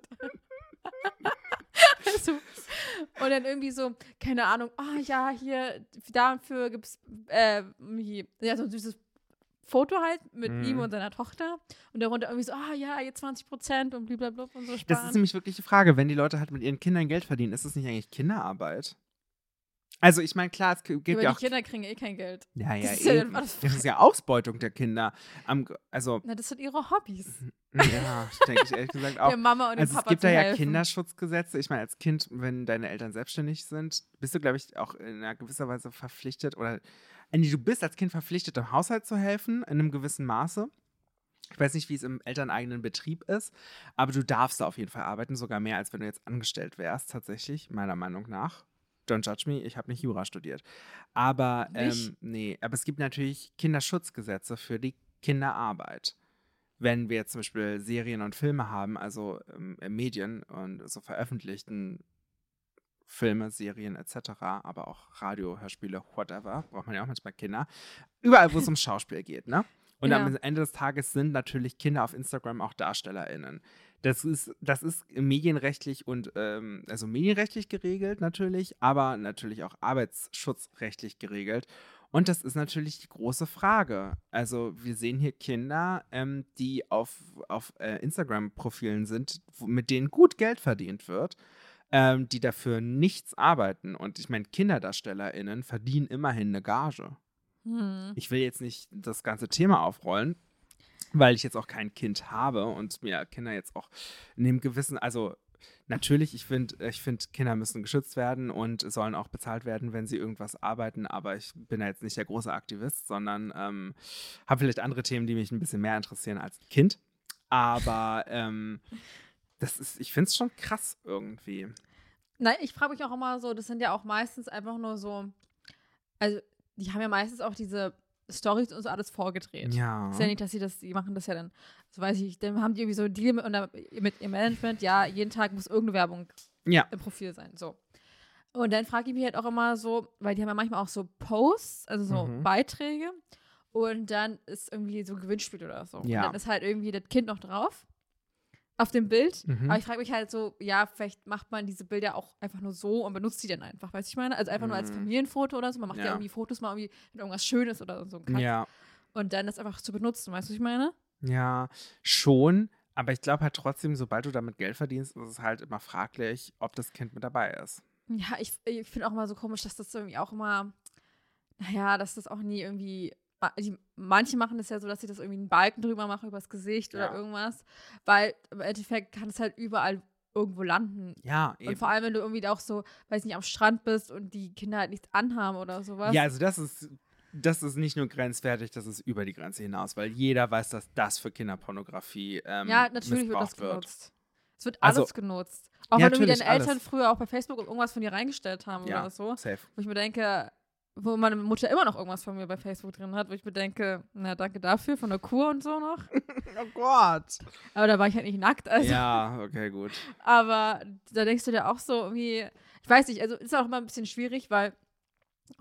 also, und dann irgendwie so, keine Ahnung, ah ja, hier, dafür gibt es äh, ja, so ein süßes Foto halt mit Mhm. ihm und seiner Tochter. Und darunter irgendwie so, ah ja, jetzt 20 Prozent und blablabla und so Das sparen. ist nämlich wirklich die Frage, wenn die Leute halt mit ihren Kindern Geld verdienen, ist das nicht eigentlich Kinderarbeit? Also ich meine, klar, es gibt Aber ja die auch... Kinder kriegen eh kein Geld. Ja, ja, Das ist ja Das ist ja Ausbeutung der Kinder. Am, also, Na, das sind ihre Hobbys. ja, denke ich ehrlich gesagt auch. Der Mama und Also es Papa gibt zu da ja helfen. Kinderschutzgesetze. Ich meine, als Kind, wenn deine Eltern selbstständig sind, bist du, glaube ich, auch in einer gewisser Weise verpflichtet oder du bist als Kind verpflichtet, im Haushalt zu helfen, in einem gewissen Maße. Ich weiß nicht, wie es im elterneigenen Betrieb ist, aber du darfst da auf jeden Fall arbeiten, sogar mehr, als wenn du jetzt angestellt wärst, tatsächlich, meiner Meinung nach. Don't judge me, ich habe nicht Jura studiert. Aber, ähm, nee, aber es gibt natürlich Kinderschutzgesetze für die Kinderarbeit wenn wir jetzt zum Beispiel Serien und Filme haben, also ähm, Medien und so veröffentlichten Filme, Serien etc., aber auch Radio, Hörspiele, whatever, braucht man ja auch manchmal Kinder. Überall, wo es um Schauspiel geht, ne? Und Ja. am Ende des Tages sind natürlich Kinder auf Instagram auch DarstellerInnen. Das ist, das ist medienrechtlich und ähm, also medienrechtlich geregelt natürlich, aber natürlich auch arbeitsschutzrechtlich geregelt. Und das ist natürlich die große Frage. Also wir sehen hier Kinder, ähm, die auf, auf äh, Instagram-Profilen sind, wo, mit denen gut Geld verdient wird, ähm, die dafür nichts arbeiten. Und ich meine, KinderdarstellerInnen verdienen immerhin eine Gage. Hm. Ich will jetzt nicht das ganze Thema aufrollen, weil ich jetzt auch kein Kind habe und mir Kinder jetzt auch in dem gewissen, also natürlich, ich finde, ich find, Kinder müssen geschützt werden und sollen auch bezahlt werden, wenn sie irgendwas arbeiten, aber ich bin da jetzt nicht der große Aktivist, sondern ähm, habe vielleicht andere Themen, die mich ein bisschen mehr interessieren als ein Kind. Aber ähm, das ist, ich finde es schon krass irgendwie. Nein, ich frage mich auch immer so, das sind ja auch meistens einfach nur so, also die haben ja meistens auch diese Stories und so alles vorgedreht. Ja. Ist ja nicht, dass sie das, die machen das ja dann, so weiß ich, dann haben die irgendwie so einen Deal mit, mit ihrem Management, ja, jeden Tag muss irgendeine Werbung Ja. im Profil sein, so. Und dann frage ich mich halt auch immer so, weil die haben ja manchmal auch so Posts, also so Mhm. Beiträge und dann ist irgendwie so ein Gewinnspiel oder so. Ja. Und dann ist halt irgendwie das Kind noch drauf auf dem Bild. Mhm. Aber ich frage mich halt so, ja, vielleicht macht man diese Bilder auch einfach nur so und benutzt die dann einfach, weißt du, ich meine? Also einfach nur als Mhm. Familienfoto oder so. Man macht ja, Ja. irgendwie Fotos mal irgendwie mit irgendwas Schönes oder so. Ja. Und dann das einfach zu benutzen, weißt du, was ich meine? Ja, schon. Aber ich glaube halt trotzdem, sobald du damit Geld verdienst, ist es halt immer fraglich, ob das Kind mit dabei ist. Ja, ich, ich finde auch immer so komisch, dass das irgendwie auch immer, naja, dass das auch nie irgendwie. Die, manche machen das ja so, dass sie das irgendwie einen Balken drüber machen, übers Gesicht Ja. oder irgendwas. Weil im Endeffekt kann es halt überall irgendwo landen. Ja, Und vor allem, wenn du irgendwie auch so, weiß nicht, am Strand bist und die Kinder halt nichts anhaben oder sowas. Ja, also das ist, das ist nicht nur grenzwertig, das ist über die Grenze hinaus, weil jeder weiß, dass das für Kinderpornografie ähm, Ja, natürlich wird das missbraucht wird. genutzt. Es wird alles Also- genutzt. Auch Ja, wenn irgendwie deine natürlich, alles. Eltern früher auch bei Facebook irgendwas von dir reingestellt haben Ja, oder so. safe. Wo ich mir denke, wo meine Mutter immer noch irgendwas von mir bei Facebook drin hat, wo ich mir denke, na danke dafür, von der Kur und so noch. Oh Gott. Aber da war ich halt nicht nackt. Also. Ja, okay, gut. Aber da denkst du dir auch so irgendwie, ich weiß nicht, also ist auch immer ein bisschen schwierig, weil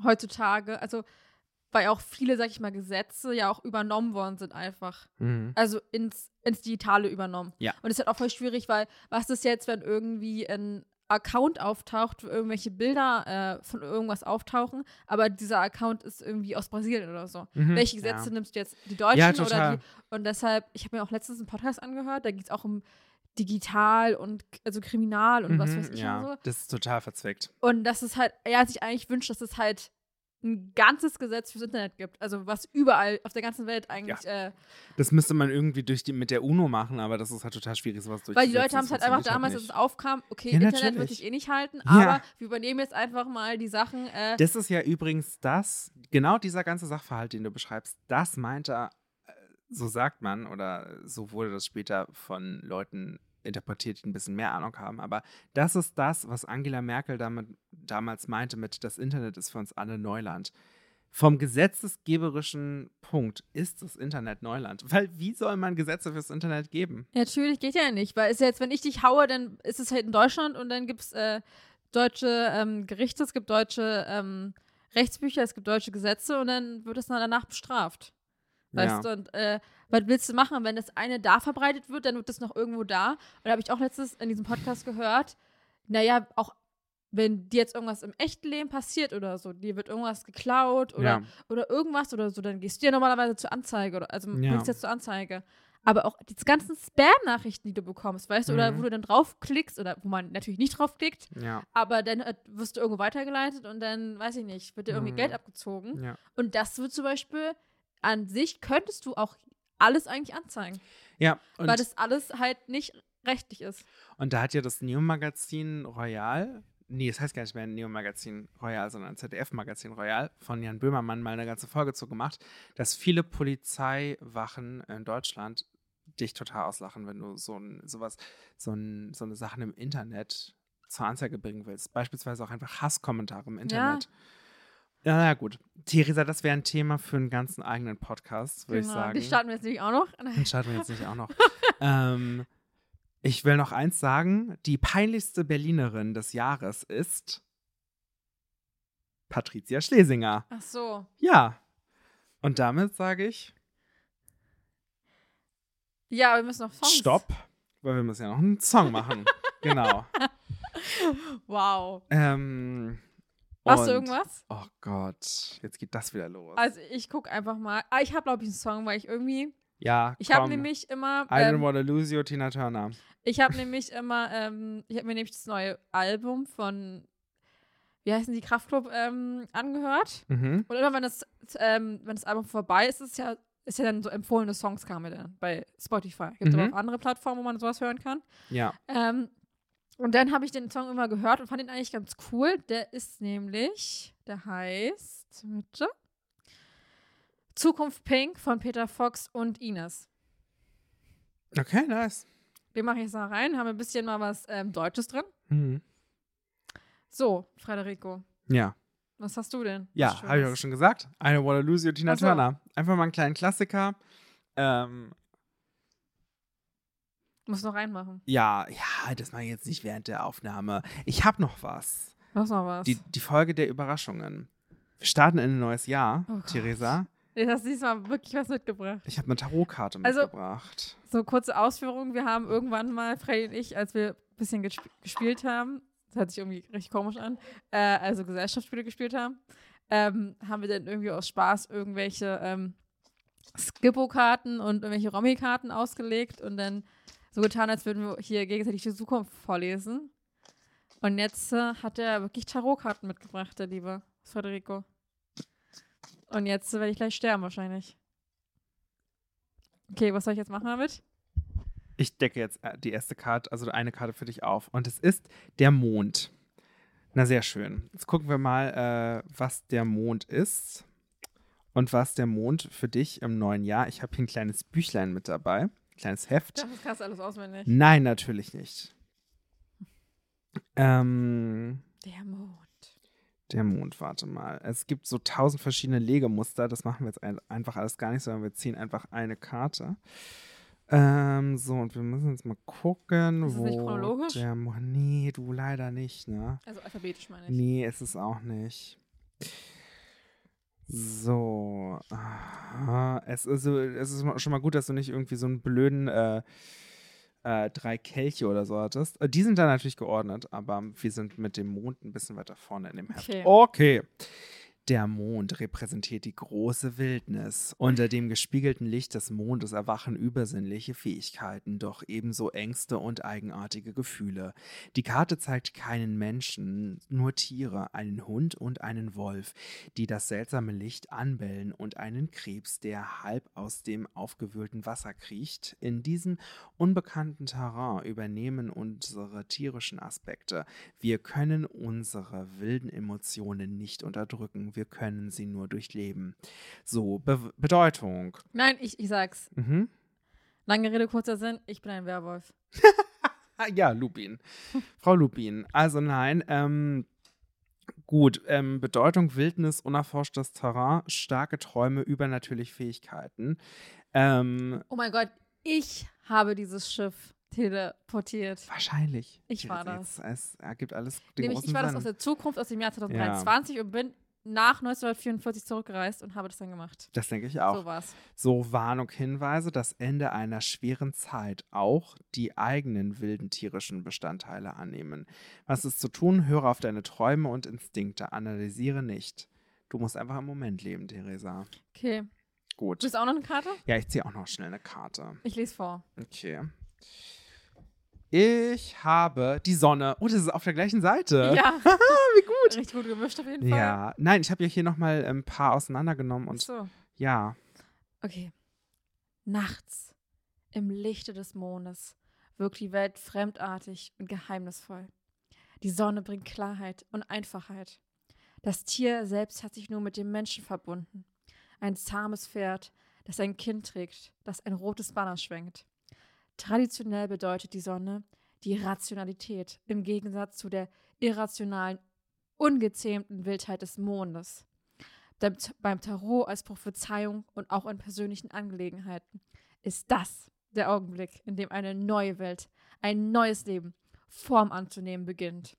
heutzutage, also weil auch viele, sag ich mal, Gesetze ja auch übernommen worden sind einfach. Mhm. Also ins, ins Digitale übernommen. Ja. Und es ist halt auch voll schwierig, weil was ist jetzt, wenn irgendwie ein Account auftaucht, wo irgendwelche Bilder äh, von irgendwas auftauchen, aber dieser Account ist irgendwie aus Brasilien oder so. Mhm. Welche Gesetze Ja. nimmst du jetzt? Die deutschen Ja, oder die? Und deshalb, ich habe mir auch letztens einen Podcast angehört, da geht es auch um digital und also kriminal und was Mhm, weiß ich ja, und so. das ist total verzwickt. Und dass es halt, er sich eigentlich wünscht, dass es halt ein ganzes Gesetz fürs Internet gibt. Also was überall auf der ganzen Welt eigentlich, äh, Das müsste man irgendwie durch die, mit der UNO machen, aber das ist halt total schwierig, sowas weil die durchzusetzen. Leute haben es halt einfach funktioniert damals, als es aufkam, okay, Ja, Internet wird natürlich. sich eh nicht halten, Ja. aber wir übernehmen jetzt einfach mal die Sachen. Äh, Das ist ja übrigens das, genau dieser ganze Sachverhalt, den du beschreibst, das meint er, äh, so sagt man, oder so wurde das später von Leuten interpretiert, die ein bisschen mehr Ahnung haben, aber das ist das, was Angela Merkel damit, damals meinte mit, das Internet ist für uns alle Neuland. Vom gesetzesgeberischen Punkt ist das Internet Neuland. Weil wie soll man Gesetze fürs Internet geben? Natürlich geht ja nicht, weil es jetzt, wenn ich dich haue, dann ist es halt in Deutschland und dann gibt es äh, deutsche ähm, Gerichte, es gibt deutsche ähm, Rechtsbücher, es gibt deutsche Gesetze und dann wird es danach bestraft. Weißt Ja. du, und äh, was willst du machen, wenn das eine da verbreitet wird, dann wird das noch irgendwo da. Und da habe ich auch letztens in diesem Podcast gehört, naja, auch wenn dir jetzt irgendwas im echten Leben passiert oder so, dir wird irgendwas geklaut oder, Ja. oder irgendwas oder so, dann gehst du ja normalerweise zur Anzeige oder also Ja. bringst jetzt zur Anzeige. Aber auch die ganzen Spam-Nachrichten, die du bekommst, weißt du, oder Mhm. wo du dann draufklickst oder wo man natürlich nicht draufklickt, Ja, aber dann äh, wirst du irgendwo weitergeleitet und dann, weiß ich nicht, wird dir irgendwie Mhm. Geld abgezogen. Und das wird zum Beispiel an sich, könntest du auch alles eigentlich anzeigen, Ja, weil das alles halt nicht rechtlich ist. Und da hat ja das Neo-Magazin Royal, nee, es heißt gar nicht mehr Neo-Magazin Royal, sondern ZDF-Magazin Royal von Jan Böhmermann mal eine ganze Folge zu gemacht, dass viele Polizeiwachen in Deutschland dich total auslachen, wenn du so ein, sowas, so, ein, so eine Sachen im Internet zur Anzeige bringen willst. Beispielsweise auch einfach Hasskommentare im Internet. Ja, na gut. Theresa, das wäre ein Thema für einen ganzen eigenen Podcast, würde ich sagen. Die starten wir jetzt nämlich auch noch. Den starten wir jetzt nicht auch noch. ähm, ich will noch eins sagen: Die peinlichste Berlinerin des Jahres ist Patricia Schlesinger. Ach so. Ja. Und damit sage ich Ja, wir müssen noch Songs. Stopp, weil wir müssen ja noch einen Song machen. genau. Wow. Ähm, Hast du irgendwas? Oh Gott, jetzt geht das wieder los. Also ich gucke einfach mal. Ah, ich habe glaube ich einen Song, weil ich irgendwie. ja, Ich habe komm. nämlich immer. I don't Ähm, wanna lose you, Tina Turner. ich habe nämlich immer. Ähm, ich habe mir nämlich das neue Album von. Wie heißen die Kraftklub ähm, angehört. Mhm. Und immer wenn das, ähm, wenn das Album vorbei ist, ist ja, ist ja dann so empfohlene Songs kamen dann bei Spotify. Gibt Mhm. aber auch andere Plattformen, wo man sowas hören kann. Ja. Ähm, und dann habe ich den Song immer gehört und fand ihn eigentlich ganz cool. Der ist nämlich, der heißt, bitte, Zukunft Pink von Peter Fox und Ines. Okay, nice. Den mache ich jetzt noch rein, haben wir ein bisschen mal was ähm, Deutsches drin. Mhm. So, Frederico, Ja. was hast du denn? Ja, habe ich auch schon gesagt. I don't wanna lose you, Tina. Turner. Einfach mal einen kleinen Klassiker. Ähm, Muss noch reinmachen. ja, ja, das mache ich jetzt nicht während der Aufnahme. Ich habe noch was. Was noch was? Die, die Folge der Überraschungen. Wir starten in ein neues Jahr, Oh. Theresa. Jetzt hast du diesmal wirklich was mitgebracht. Ich habe eine Tarotkarte Also- mitgebracht. So kurze Ausführungen. Wir haben irgendwann mal, Freddy und ich, als wir ein bisschen gesp gespielt haben, das hört sich irgendwie richtig komisch an, äh, also Gesellschaftsspiele gespielt haben, ähm, haben wir dann irgendwie aus Spaß irgendwelche ähm, Skippo-Karten und irgendwelche Romy-Karten ausgelegt und dann so getan, als würden wir hier gegenseitig die Zukunft vorlesen. Und jetzt äh, hat er wirklich Tarotkarten mitgebracht, der liebe Federico. Und jetzt äh, werde ich gleich sterben wahrscheinlich. Okay, was soll ich jetzt machen damit? Ich decke jetzt äh, die erste Karte, also eine Karte für dich auf. Und es ist der Mond. Na, sehr schön. Jetzt gucken wir mal, äh, was der Mond ist und was der Mond für dich im neuen Jahr. Ich habe hier ein kleines Büchlein mit dabei. Kleines Heft. Das kannst du alles auswendig. Nein, natürlich nicht. Ähm, Der Mond. der Mond, warte mal. Es gibt so tausend verschiedene Legemuster. Das machen wir jetzt ein, einfach alles gar nicht, sondern wir ziehen einfach eine Karte. Ähm, so, und wir müssen jetzt mal gucken, Ist wo nicht chronologisch? der Mond. Nee, du leider nicht, ne? Also alphabetisch meine ich. Nee, ist es auch nicht. So. aha, Es ist, es ist schon mal gut, dass du nicht irgendwie so einen blöden äh, äh, drei Kelche oder so hattest. Äh, Die sind da natürlich geordnet, aber wir sind mit dem Mond ein bisschen weiter vorne in dem Heft. Okay. Okay. Der Mond repräsentiert die große Wildnis. Unter dem gespiegelten Licht des Mondes erwachen übersinnliche Fähigkeiten, doch ebenso Ängste und eigenartige Gefühle. Die Karte zeigt keinen Menschen, nur Tiere, einen Hund und einen Wolf, die das seltsame Licht anbellen und einen Krebs, der halb aus dem aufgewühlten Wasser kriecht. In diesem unbekannten Terrain übernehmen unsere tierischen Aspekte. Wir können unsere wilden Emotionen nicht unterdrücken, wir können sie nur durchleben. So, Be Bedeutung. Nein, ich, ich sag's. Mhm. Lange Rede, kurzer Sinn. Ich bin ein Werwolf. Ja, Lupin. Frau Lupin. Also nein, ähm, gut. Ähm, Bedeutung, Wildnis, unerforschtes Terrain, starke Träume, übernatürliche Fähigkeiten. Ähm, Oh mein Gott, ich habe dieses Schiff teleportiert. wahrscheinlich. Ich war Jetzt- Es ergibt alles den Nämlich, ich war das aus der Zukunft, aus dem Jahr 2023 und bin nach 1944 zurückgereist und habe das dann gemacht. Das denke ich auch. So war's. So Warnung, Hinweise, das Ende einer schweren Zeit, auch die eigenen wilden tierischen Bestandteile annehmen. Was ist zu tun? Höre auf deine Träume und Instinkte, analysiere nicht. Du musst einfach im Moment leben, Theresa. Okay. Gut. Du bist auch noch eine Karte? Ja, ich ziehe auch noch schnell eine Karte. Ich lese vor. Okay. Ich habe die Sonne. Oh, das ist auf der gleichen Seite. Ja. Wie gut. Richtig gut gemischt auf jeden Fall. Ja. Nein, ich habe ja hier nochmal ein paar auseinandergenommen Ach und so. ja. Okay. Nachts, im Lichte des Mondes, wirkt die Welt fremdartig und geheimnisvoll. Die Sonne bringt Klarheit und Einfachheit. Das Tier selbst hat sich nur mit dem Menschen verbunden. Ein zahmes Pferd, das ein Kind trägt, das ein rotes Banner schwenkt. Traditionell bedeutet die Sonne die Rationalität im Gegensatz zu der irrationalen, ungezähmten Wildheit des Mondes. Beim, Tarot als Prophezeiung und auch in persönlichen Angelegenheiten ist das der Augenblick, in dem eine neue Welt, ein neues Leben Form anzunehmen beginnt.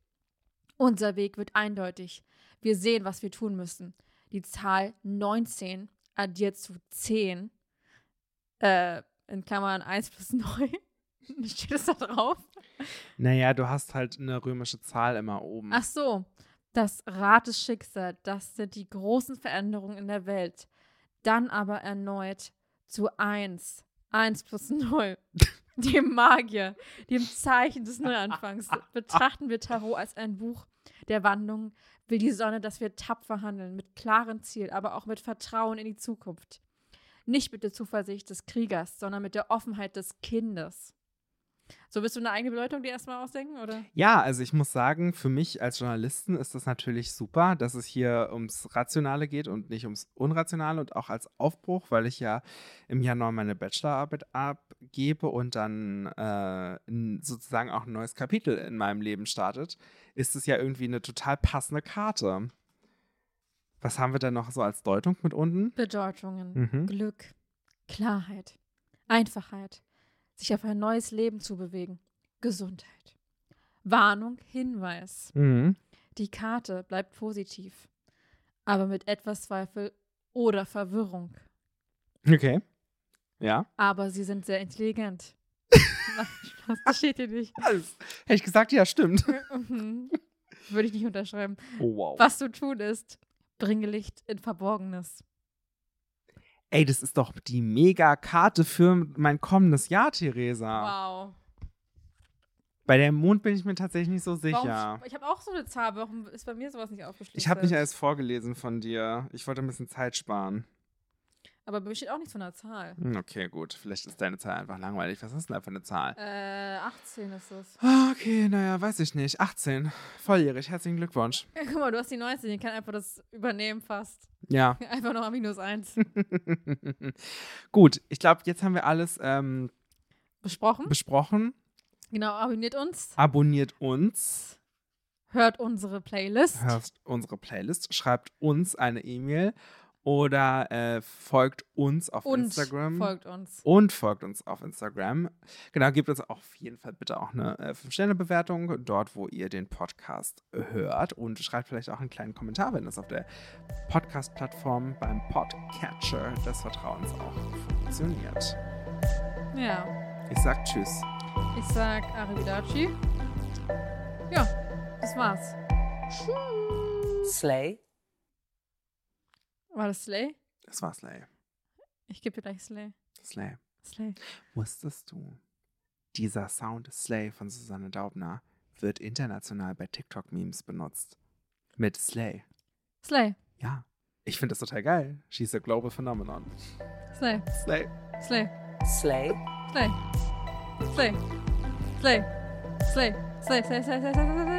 Unser Weg wird eindeutig. Wir sehen, was wir tun müssen. Die Zahl 19 addiert zu 10, äh, in Klammern 1 plus 9. Steht es da drauf? Naja, du hast halt eine römische Zahl immer oben. Ach so, das Rad des Schicksals, das sind die großen Veränderungen in der Welt. Dann aber erneut zu 1. 1 plus 0. Dem Magier, dem Zeichen des Neuanfangs. Betrachten wir Tarot als ein Buch der Wandlung, will die Sonne, dass wir tapfer handeln, mit klarem Ziel, aber auch mit Vertrauen in die Zukunft. Nicht mit der Zuversicht des Kriegers, sondern mit der Offenheit des Kindes. So willst du eine eigene Bedeutung dir erstmal ausdenken, oder? Ja, also ich muss sagen, für mich als Journalisten ist das natürlich super, dass es hier ums Rationale geht und nicht ums Unrationale und auch als Aufbruch, weil ich ja im Januar meine Bachelorarbeit abgebe und dann äh, sozusagen auch ein neues Kapitel in meinem Leben startet, ist es ja irgendwie eine total passende Karte. Was haben wir denn noch so als Deutung mit unten? Bedeutungen. Mhm. Glück, Klarheit, Einfachheit, sich auf ein neues Leben zu bewegen, Gesundheit. Warnung, Hinweis. Mhm. Die Karte bleibt positiv, aber mit etwas Zweifel oder Verwirrung. Okay. Ja. Aber sie sind sehr intelligent. Das steht hier nicht. Das hätte ich gesagt, ja, stimmt. Mhm. Würde ich nicht unterschreiben. Oh, wow. Was zu tun ist, bringe Licht in Verborgenes. Ey, das ist doch die Mega-Karte für mein kommendes Jahr, Theresa. Wow. Bei der Mond bin ich mir tatsächlich nicht so sicher. Warum, ich habe auch so eine Zahl. Warum ist bei mir sowas nicht aufgeschrieben? Ich habe nicht alles vorgelesen von dir. Ich wollte ein bisschen Zeit sparen. Aber bei mir steht auch nichts von der Zahl. Hm, Okay, gut. Vielleicht ist deine Zahl einfach langweilig. Was ist denn da für eine Zahl? Äh, 18 ist es. Ah, Okay, naja, weiß ich nicht. 18. Volljährig. Herzlichen Glückwunsch. Ja, guck mal, du hast die 19. Ich kann einfach das übernehmen fast. Ja. Einfach noch minus 1. gut, ich glaube, jetzt haben wir alles ähm, besprochen. besprochen. Genau, abonniert uns. Abonniert uns. Hört unsere Playlist. Hört unsere Playlist. Schreibt uns eine E-Mail oder äh, folgt uns auf und Instagram. folgt uns. und folgt uns auf Instagram. Genau, gebt uns auch auf jeden Fall bitte auch eine äh, 5-Sterne-Bewertung dort, wo ihr den Podcast hört. Und schreibt vielleicht auch einen kleinen Kommentar, wenn das auf der Podcast-Plattform beim Podcatcher des Vertrauens auch funktioniert. Ja. Ich sag Tschüss. Ich sag Arrivederci. Ja, das war's. Slay. War das Slay? Das war Slay. Ich gebe dir gleich Slay. Slay. Slay. Wusstest du, dieser Sound Slay von Susanne Daubner wird international bei TikTok-Memes benutzt. Mit Slay. Slay. Ja. Ich finde das total geil. She's a global phenomenon. Slay. Slay. Slay. Slay. Slay. Slay. Slay. Slay. Slay. Slay. Slay. Slay. Slay. Slay.